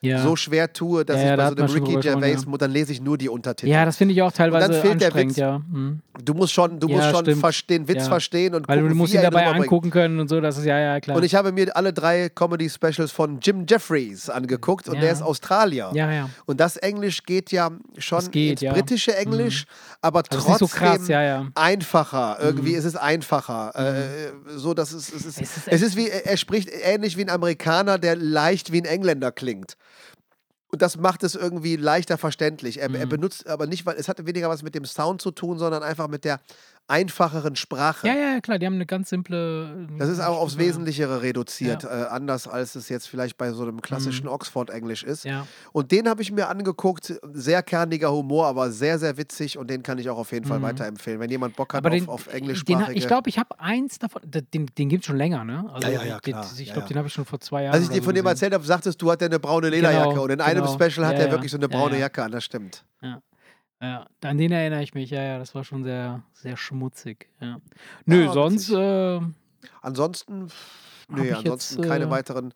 Ja. so schwer tue, dass Ja, ich da bei so hat man einem Ricky Gervais, ja. dann lese ich nur die Untertitel. ja, das finde ich auch teilweise fehlt der Witz. ja. Mhm. Du musst schon, du musst schon stimmt. vers- den Witz verstehen und Weil gucken, du musst wie ihn dabei angucken können und so, das ist ja, ja, klar. Und ich habe mir alle drei Comedy-Specials von Jim Jeffries angeguckt und der ist Australier. ja, ja. Und das Englisch geht ja schon Das geht, ins britische Englisch, aber Also es ist trotzdem nicht so krass, ja, ja. einfacher. Irgendwie ist es einfacher. Äh, so, dass es, es, ist, Es ist es ist wie, er spricht ähnlich wie ein Amerikaner, der leicht wie ein Engländer klingt. Und das macht es irgendwie leichter verständlich. Er, er Mhm. benutzt aber nicht, weil es hat weniger was mit dem Sound zu tun, sondern einfach mit der einfacheren Sprache. Ja, ja, klar, die haben eine ganz simple. Das ist auch aufs Ja. Wesentlichere reduziert, äh, anders als es jetzt vielleicht bei so einem klassischen Mhm. Oxford-Englisch ist. Ja. Und den habe ich mir angeguckt. Sehr kerniger Humor, aber sehr, sehr witzig und den kann ich auch auf jeden Fall Mhm. weiterempfehlen. Wenn jemand Bock hat Aber auf, den, auf den, englischsprachige. ich glaube, ich habe eins davon, den, den gibt es schon länger, ne? Also, Ja, ja, ja, den- klar. Ich Ja, glaube, ja. den habe ich schon vor zwei Jahren. als ich dir von dem gesehen. erzählt habe, sagtest du, hat er eine braune Lederjacke. Genau, und in einem genau. Special hat Ja, er ja. wirklich so eine Ja, braune ja. Jacke an. Das stimmt. Ja, an den erinnere ich mich, ja, ja, das war schon sehr, sehr schmutzig. Ja. Nö, Ja, sonst äh, Ansonsten, nee, ansonsten jetzt, keine äh, weiteren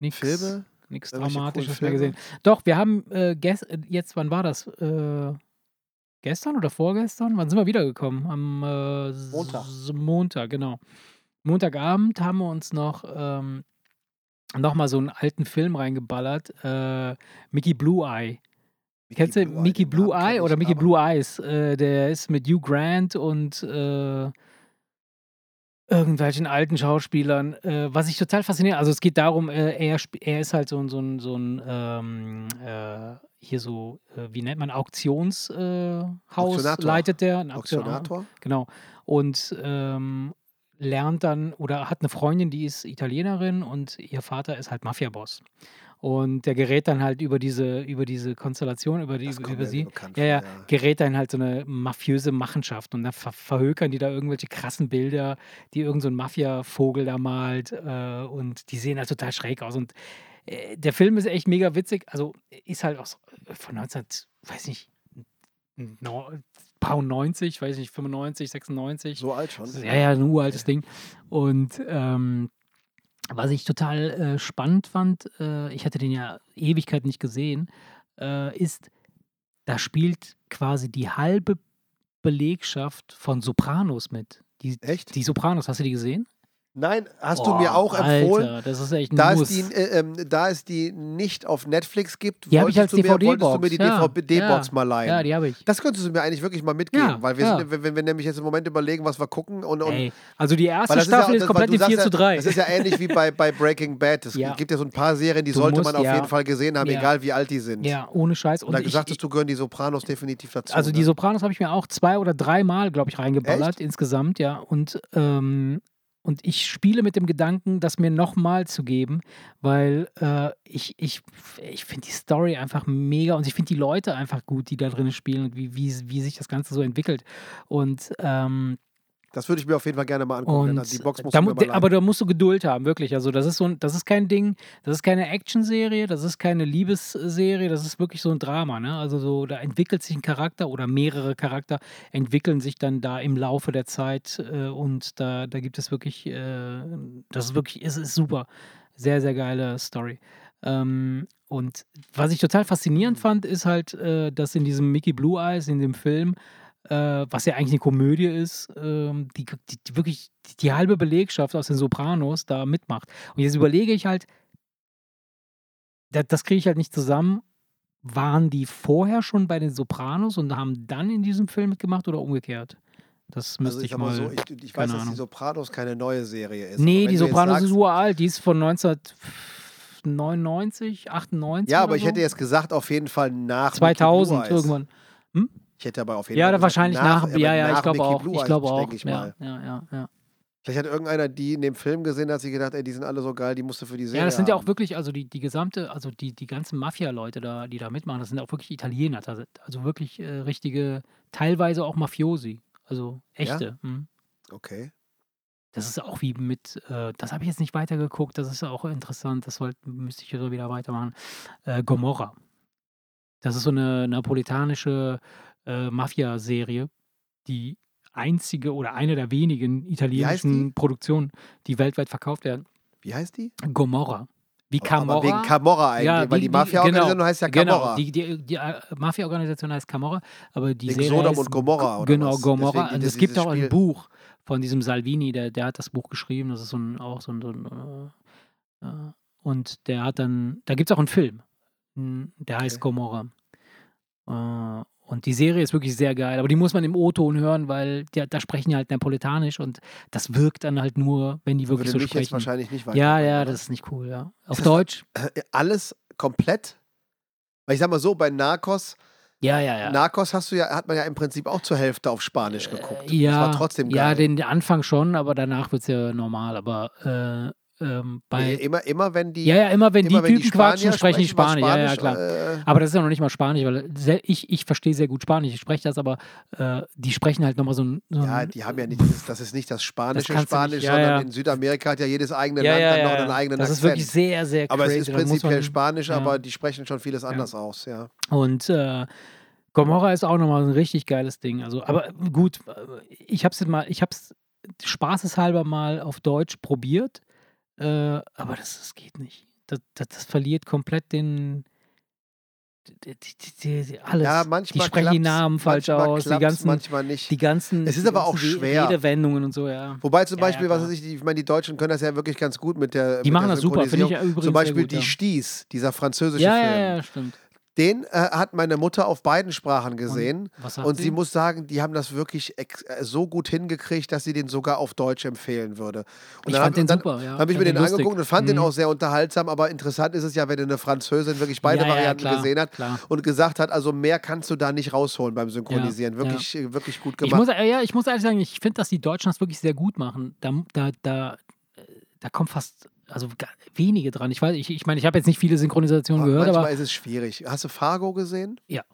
nichts Filme. nichts Dramatisches mehr gesehen. Doch, wir haben äh, äh, jetzt, wann war das? Äh, gestern oder vorgestern? Wann sind wir wiedergekommen? Am äh, Montag. Montag, genau. Montagabend haben wir uns noch ähm, nochmal so einen alten Film reingeballert. Äh, Mickey Blue Eye. Kennst du Blue Eye, Mickey den Blue Eye oder Mickey Blue Eyes? Äh, der ist mit Hugh Grant und äh, irgendwelchen alten Schauspielern. Äh, was ich total fasziniert, also es geht darum, äh, er, er ist halt so, ein- so ein, so ein ähm, äh, hier so, äh, wie nennt man, Auktionshaus leitet der. Ein Auktion- Auktionator? Genau. Und ähm, lernt dann oder hat eine Freundin, die ist Italienerin und ihr Vater ist halt Mafiaboss. Und der gerät dann halt über diese, über diese Konstellation, über, die, über mir sie, ja, ja, ja. gerät dann halt so eine mafiöse Machenschaft und dann ver verhökern die da irgendwelche krassen Bilder, die irgend so ein Mafia-Vogel da malt äh, und die sehen halt total schräg aus. Und äh, der Film ist echt mega witzig. Also ist halt auch so, äh, von 19, weiß nicht, no, paar 90, weiß nicht, 95, 96. So alt schon. Ja, ja, ein uraltes Ding. Und ähm, was ich total äh, spannend fand, äh, ich hatte den ja Ewigkeit nicht gesehen, äh, ist, da spielt quasi die halbe Belegschaft von Sopranos mit. Die, Echt? die Sopranos, hast du die gesehen? Nein, hast du Boah, mir auch empfohlen. Alter, das ist echt ein Da Muss. es, die, äh, ähm, da es die nicht auf Netflix gibt, Die habe ich als wolltest du mir, wolltest du mir die ja, DVD-Box ja, mal leihen. Ja, die habe ich. das könntest du mir eigentlich wirklich mal mitgeben, Ja, weil wir sind, wenn, wenn wir nämlich jetzt im Moment überlegen, was wir gucken und, und Ey, also die erste Staffel ist, das- komplett weil du in 4 sagst zu ja, 3. Das ist ja ähnlich wie bei, bei Breaking Bad. Es (laughs) gibt ja so ein paar Serien, die Du sollte musst- man auf jeden Fall gesehen haben, egal wie alt die sind. ja, ohne Scheiß. Und da ich- gesagt du, gehören die Sopranos definitiv dazu. Also die ne? Sopranos habe ich mir auch zwei oder dreimal, glaube ich, reingeballert insgesamt, ja. Und, ähm, und ich spiele mit dem Gedanken, das mir nochmal zu geben, weil äh, ich, ich, ich finde die Story einfach mega und ich finde die Leute einfach gut, die da drin spielen und wie, wie, wie sich das Ganze so entwickelt. Und ähm, Das würde ich mir auf jeden Fall gerne mal angucken. und die Box muss da, mu- aber da musst du Geduld haben, wirklich. Also das ist so ein, das ist kein Ding, das ist keine Action-Serie, das ist keine Liebesserie, das ist wirklich so ein Drama, ne? Also so, da entwickelt sich ein Charakter oder mehrere Charakter entwickeln sich dann da im Laufe der Zeit äh, und da, da gibt es wirklich, äh, das ist wirklich, es ist super. Sehr, sehr geile Story. Ähm, und was ich total faszinierend fand, ist halt, äh, dass in diesem Mickey Blue Eyes, in dem Film, äh, was ja eigentlich eine Komödie ist, ähm, die, die, die wirklich die, die halbe Belegschaft aus den Sopranos da mitmacht. Und jetzt überlege ich halt, das, das kriege ich halt nicht zusammen. Waren die vorher schon bei den Sopranos und haben dann in diesem Film mitgemacht oder umgekehrt? Das müsste also ich, sag mal so, ich, ich weiß, keine dass die Ahnung. Sopranos keine neue Serie ist. nee, die Sopranos sagst- ist uralt. Die ist von 1999, 98. Ja, aber ich so. hätte jetzt gesagt, auf jeden Fall nach Mickey 2000 Blue Eyes. Ich hätte aber auf jeden Ja, Fall gesagt, wahrscheinlich nach. aber ja, ja, nach ich glaube auch. Blue Ich Eyes, glaube auch. ich ja, mal. ja, ja, ja. Vielleicht hat irgendeiner die in dem Film gesehen, hat sich gedacht, ey, die sind alle so geil, die musst du für die Serie Ja, das sind ja auch wirklich, also die, die gesamte, also die, die ganzen Mafia-Leute da, die da mitmachen, das sind auch wirklich Italiener, also wirklich äh, richtige, teilweise auch Mafiosi, also echte. mhm. Okay. Das ist auch wie mit, äh, das habe ich jetzt nicht weitergeguckt, das ist auch interessant, das wollt, müsste ich so wieder weitermachen. Äh, Gomorra. Das ist so eine napolitanische äh, Mafia-Serie, die einzige oder eine der wenigen italienischen Produktionen, die weltweit verkauft werden. Wie heißt die? Gomorra. Wie Camorra. Aber wegen Camorra eigentlich, Ja, weil die, Mafia-Organisation genau, heißt ja Genau, Camorra. die, die, die äh, Mafia-Organisation heißt Camorra, aber die Wegen Serie Sodom heißt und Gomorra, oder Genau, was? Gomorra. Deswegen Und es gibt auch ein. Buch von diesem Salvini, der, der hat das Buch geschrieben. Das ist so ein, auch so ein. So ein äh, äh, und der hat dann. Da gibt es auch einen Film. Der heißt Okay. Gomorra. Äh, und die Serie ist wirklich sehr geil, aber die muss man im O-Ton hören, weil der, da sprechen die halt Napolitanisch und das wirkt dann halt nur, wenn die wirklich Würde so mich jetzt sprechen. wahrscheinlich nicht Ja, weiterbringen, ja, oder? das ist nicht cool, ja. Auf das Deutsch? Äh, Alles komplett? Weil ich sag mal so, bei Narcos, Ja, ja, ja. Narcos hast du ja, hat man ja im Prinzip auch zur Hälfte auf Spanisch geguckt. Äh, ja, das war trotzdem ja, geil. den Anfang schon, aber danach wird es ja normal. Aber äh, ähm, bei. Immer, immer wenn die, ja, ja, immer wenn immer die Typen quatschen, Spanier sprechen die Spanisch. mal Ja, ja, klar. Äh, Aber das ist ja noch nicht mal Spanisch, weil sehr, ich, ich verstehe sehr gut Spanisch, ich spreche das, aber äh, die sprechen halt nochmal so ein. So ja, die haben ja nicht, das ist, das ist nicht das spanische nicht- Spanisch, ja, sondern ja. in Südamerika hat ja jedes eigene Land dann noch einen eigenen Das ist Akzent. wirklich sehr, sehr aber es ist prinzipiell man- Spanisch, aber die sprechen schon vieles anders aus, ja. Und äh, Gomorra ist auch nochmal ein richtig geiles Ding. Also, aber gut, ich habe es mal, ich habe es spaßeshalber mal auf Deutsch probiert, äh, aber das, das geht nicht. Das, das, das verliert komplett den. Die, die, die, die, alles. Ja, die manchmal sprechen die Namen falsch aus, die ganzen, manchmal nicht. die ganzen. Es ist die aber auch schwer. Redewendungen und so, ja. Wobei zum Ja, ja, Beispiel, was ich, die- ich meine, die Deutschen können das ja wirklich ganz gut mit der Die mit machen der das super, finde ich ja übrigens Zum Beispiel gut, die ja. Sties, dieser französische Ja, Film. ja, ja, stimmt. Den äh, hat meine Mutter auf beiden Sprachen gesehen. Sagt Und sie muss sagen, die haben das wirklich äh, so gut hingekriegt, dass sie den sogar auf Deutsch empfehlen würde. Und Ich dann fand den und dann, super, ja. habe ich mir den den angeguckt und fand den Mhm. auch sehr unterhaltsam. Aber interessant ist es ja, wenn eine Französin wirklich beide Ja, ja, Varianten klar, gesehen hat klar. und gesagt hat, also mehr kannst du da nicht rausholen beim Synchronisieren. Ja, wirklich, äh, wirklich gut Ich gemacht. muss, äh, ja, ich muss ehrlich sagen, ich finde, dass die Deutschen das wirklich sehr gut machen. Da, da, da, da kommt fast, also wenige dran. Ich weiß, ich, ich meine, ich habe jetzt nicht viele Synchronisationen Aber gehört, manchmal aber ist es schwierig. Hast du Fargo gesehen? Ja.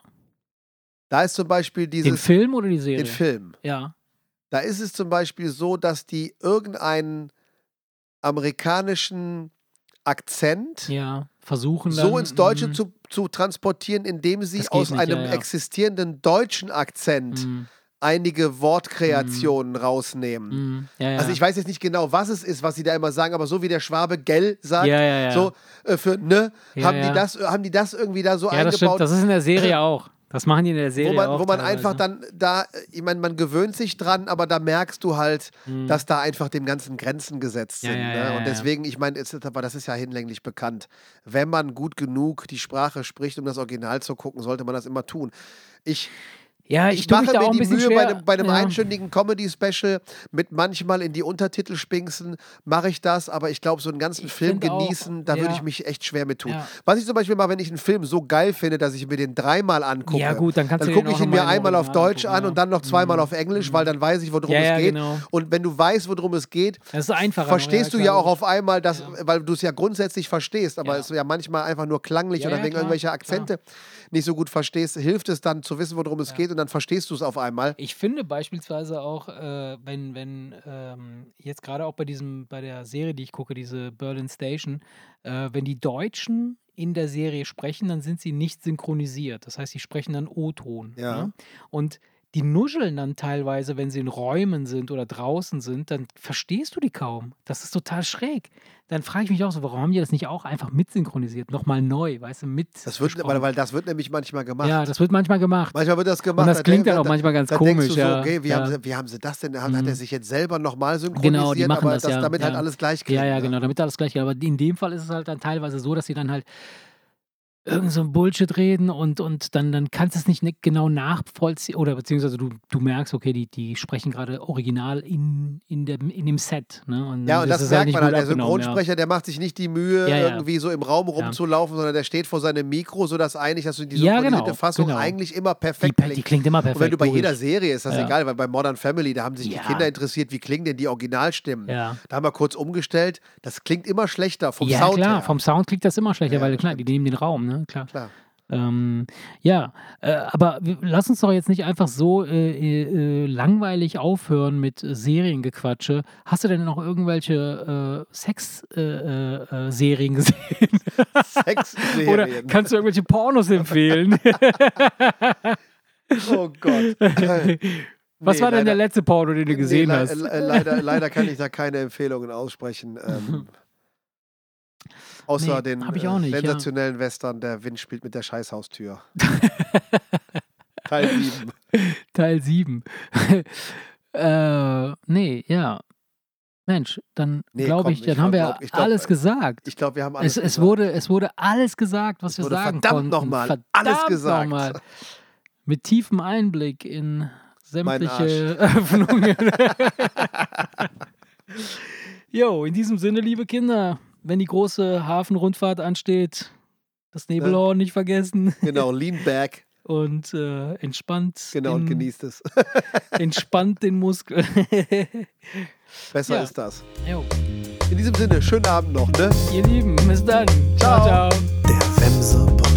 Da ist zum Beispiel den dieses, Film oder die Serie? den Film. Ja. Da ist es zum Beispiel so, dass die irgendeinen amerikanischen Akzent Ja. Versuchen dann. so ins Deutsche mhm, zu, zu transportieren, indem sie aus nicht, einem ja, ja. existierenden deutschen Akzent mhm, einige Wortkreationen rausnehmen. mhm, ja, ja. Also ich weiß jetzt nicht genau, was es ist, was sie da immer sagen, aber so wie der Schwabe gell sagt, ja, so äh, für ne, haben. Die das, haben die das irgendwie da so ja, das stimmt. eingebaut, Das ist in der Serie (laughs) auch. Das machen die in der Serie wo man, auch. wo man einfach dann da, ich meine, man gewöhnt sich dran, aber da merkst du halt, Mhm. dass da einfach dem ganzen Grenzen gesetzt sind. ja, ne? ja, ja, Und deswegen, ich meine, aber das ist ja hinlänglich bekannt. Wenn man gut genug die Sprache spricht, um das Original zu gucken, sollte man das immer tun. Ich, Ja, ich, ich mache mir die Mühe schwer. bei einem, bei einem ja. einstündigen Comedy-Special mit manchmal in die Untertitel spinksen, mache ich das, aber ich glaube, so einen ganzen Ich Film finde auch, genießen, da würde ja. ich mich echt schwer mit tun. Ja. Was ich zum Beispiel mal, wenn ich einen Film so geil finde, dass ich mir den dreimal angucke, Ja, gut, dann dann gucke ich ihn mir einmal auf Deutsch angucken, an und dann noch zweimal Mhm. auf Englisch, weil dann weiß ich, worum es geht. genau. Und wenn du weißt, worum es geht, verstehst du ja auch auf einmal, dass, weil du es ja grundsätzlich verstehst, aber es ist ja manchmal einfach nur klanglich oder wegen irgendwelcher Akzente nicht so gut verstehst, hilft es dann zu wissen, worum es geht und dann verstehst du es auf einmal. Ich finde beispielsweise auch, äh, wenn, wenn ähm, jetzt gerade auch bei diesem, bei der Serie, die ich gucke, diese Berlin Station, äh, wenn die Deutschen in der Serie sprechen, dann sind sie nicht synchronisiert. Das heißt, sie sprechen dann O-Ton. Ja. ne? Und die nuscheln dann teilweise, wenn sie in Räumen sind oder draußen sind, dann verstehst du die kaum. Das ist total schräg. Dann frage ich mich auch so, warum haben die das nicht auch einfach mitsynchronisiert? Nochmal neu, weißt du, mit. Das wird, weil, weil das wird nämlich manchmal gemacht. ja, das wird manchmal gemacht. Manchmal wird das gemacht. Und das da klingt dann auch manchmal ganz da denkst komisch. so, ja. okay, wie, ja. haben sie, wie haben sie das denn? Hat, hat Mhm. er sich jetzt selber nochmal synchronisiert, Genau, die machen aber das, ja, damit halt alles gleich klingt. Ja, ja, ne? genau, damit alles gleich geht. Aber in dem Fall ist es halt dann teilweise so, dass sie dann halt irgend so ein Bullshit reden und, und dann, dann kannst du es nicht ne- genau nachvollziehen oder beziehungsweise du, du merkst, okay, die, die sprechen gerade original in, in, dem, in dem Set. Ne? Und Ja, und das merkt nicht man halt. Der Synchronsprecher, der macht sich nicht die Mühe, Ja, ja. irgendwie so im Raum rumzulaufen, sondern der steht vor seinem Mikro, sodass eigentlich, dass du die Ja, synchronisierte genau, Fassung genau. eigentlich immer Ja. perfekt Die, klingt. die klingt immer perfekt. und wenn du bei jeder Serie ist das Ja. egal, weil bei Modern Family, da haben sich Ja. die Kinder interessiert, wie klingen denn die Originalstimmen. Ja, Da haben wir kurz umgestellt, das klingt immer schlechter vom ja Sound klar, her. vom Sound klingt das immer schlechter, Ja, weil klar, die nehmen den Raum, ne? Klar. Klar. Ähm, ja, äh, aber lass uns doch jetzt nicht einfach so äh, äh, langweilig aufhören mit äh, Seriengequatsche. Hast du denn noch irgendwelche äh, Sex-Serien äh, gesehen? (laughs) Sexserien. Oder kannst du irgendwelche Pornos empfehlen? (laughs) oh Gott. (laughs) Was Nee, war denn der leider- letzte Porno, den du gesehen nee, le- hast? le- leider, leider kann ich da keine Empfehlungen aussprechen. Ähm, Außer Nee, den auch nicht, ja. sensationellen Western, der Wind spielt mit der Scheißhaustür. (laughs) Teil 7. Teil 7. (laughs) äh, nee, ja. Mensch, dann Nee, glaube ich, dann ich haben wir glaub- ich glaub, alles äh, gesagt. Ich glaube, wir haben alles Es, es, gesagt. wurde, es wurde alles gesagt, was Es wir sagen verdammt konnten. nochmal Verdammt alles gesagt. nochmal. Mit tiefem Einblick in sämtliche (laughs) Öffnungen. jo, in diesem Sinne, liebe Kinder, wenn die große Hafenrundfahrt ansteht, das Nebelhorn nicht vergessen (laughs) Genau, lean back. und äh, entspannt, Genau, und den, genießt es. (laughs) (laughs) entspannt den Muskel. Besser Ja. ist das. jo, In diesem Sinne, schönen Abend noch, ne? ihr Lieben, bis dann. Ciao. ciao. ciao.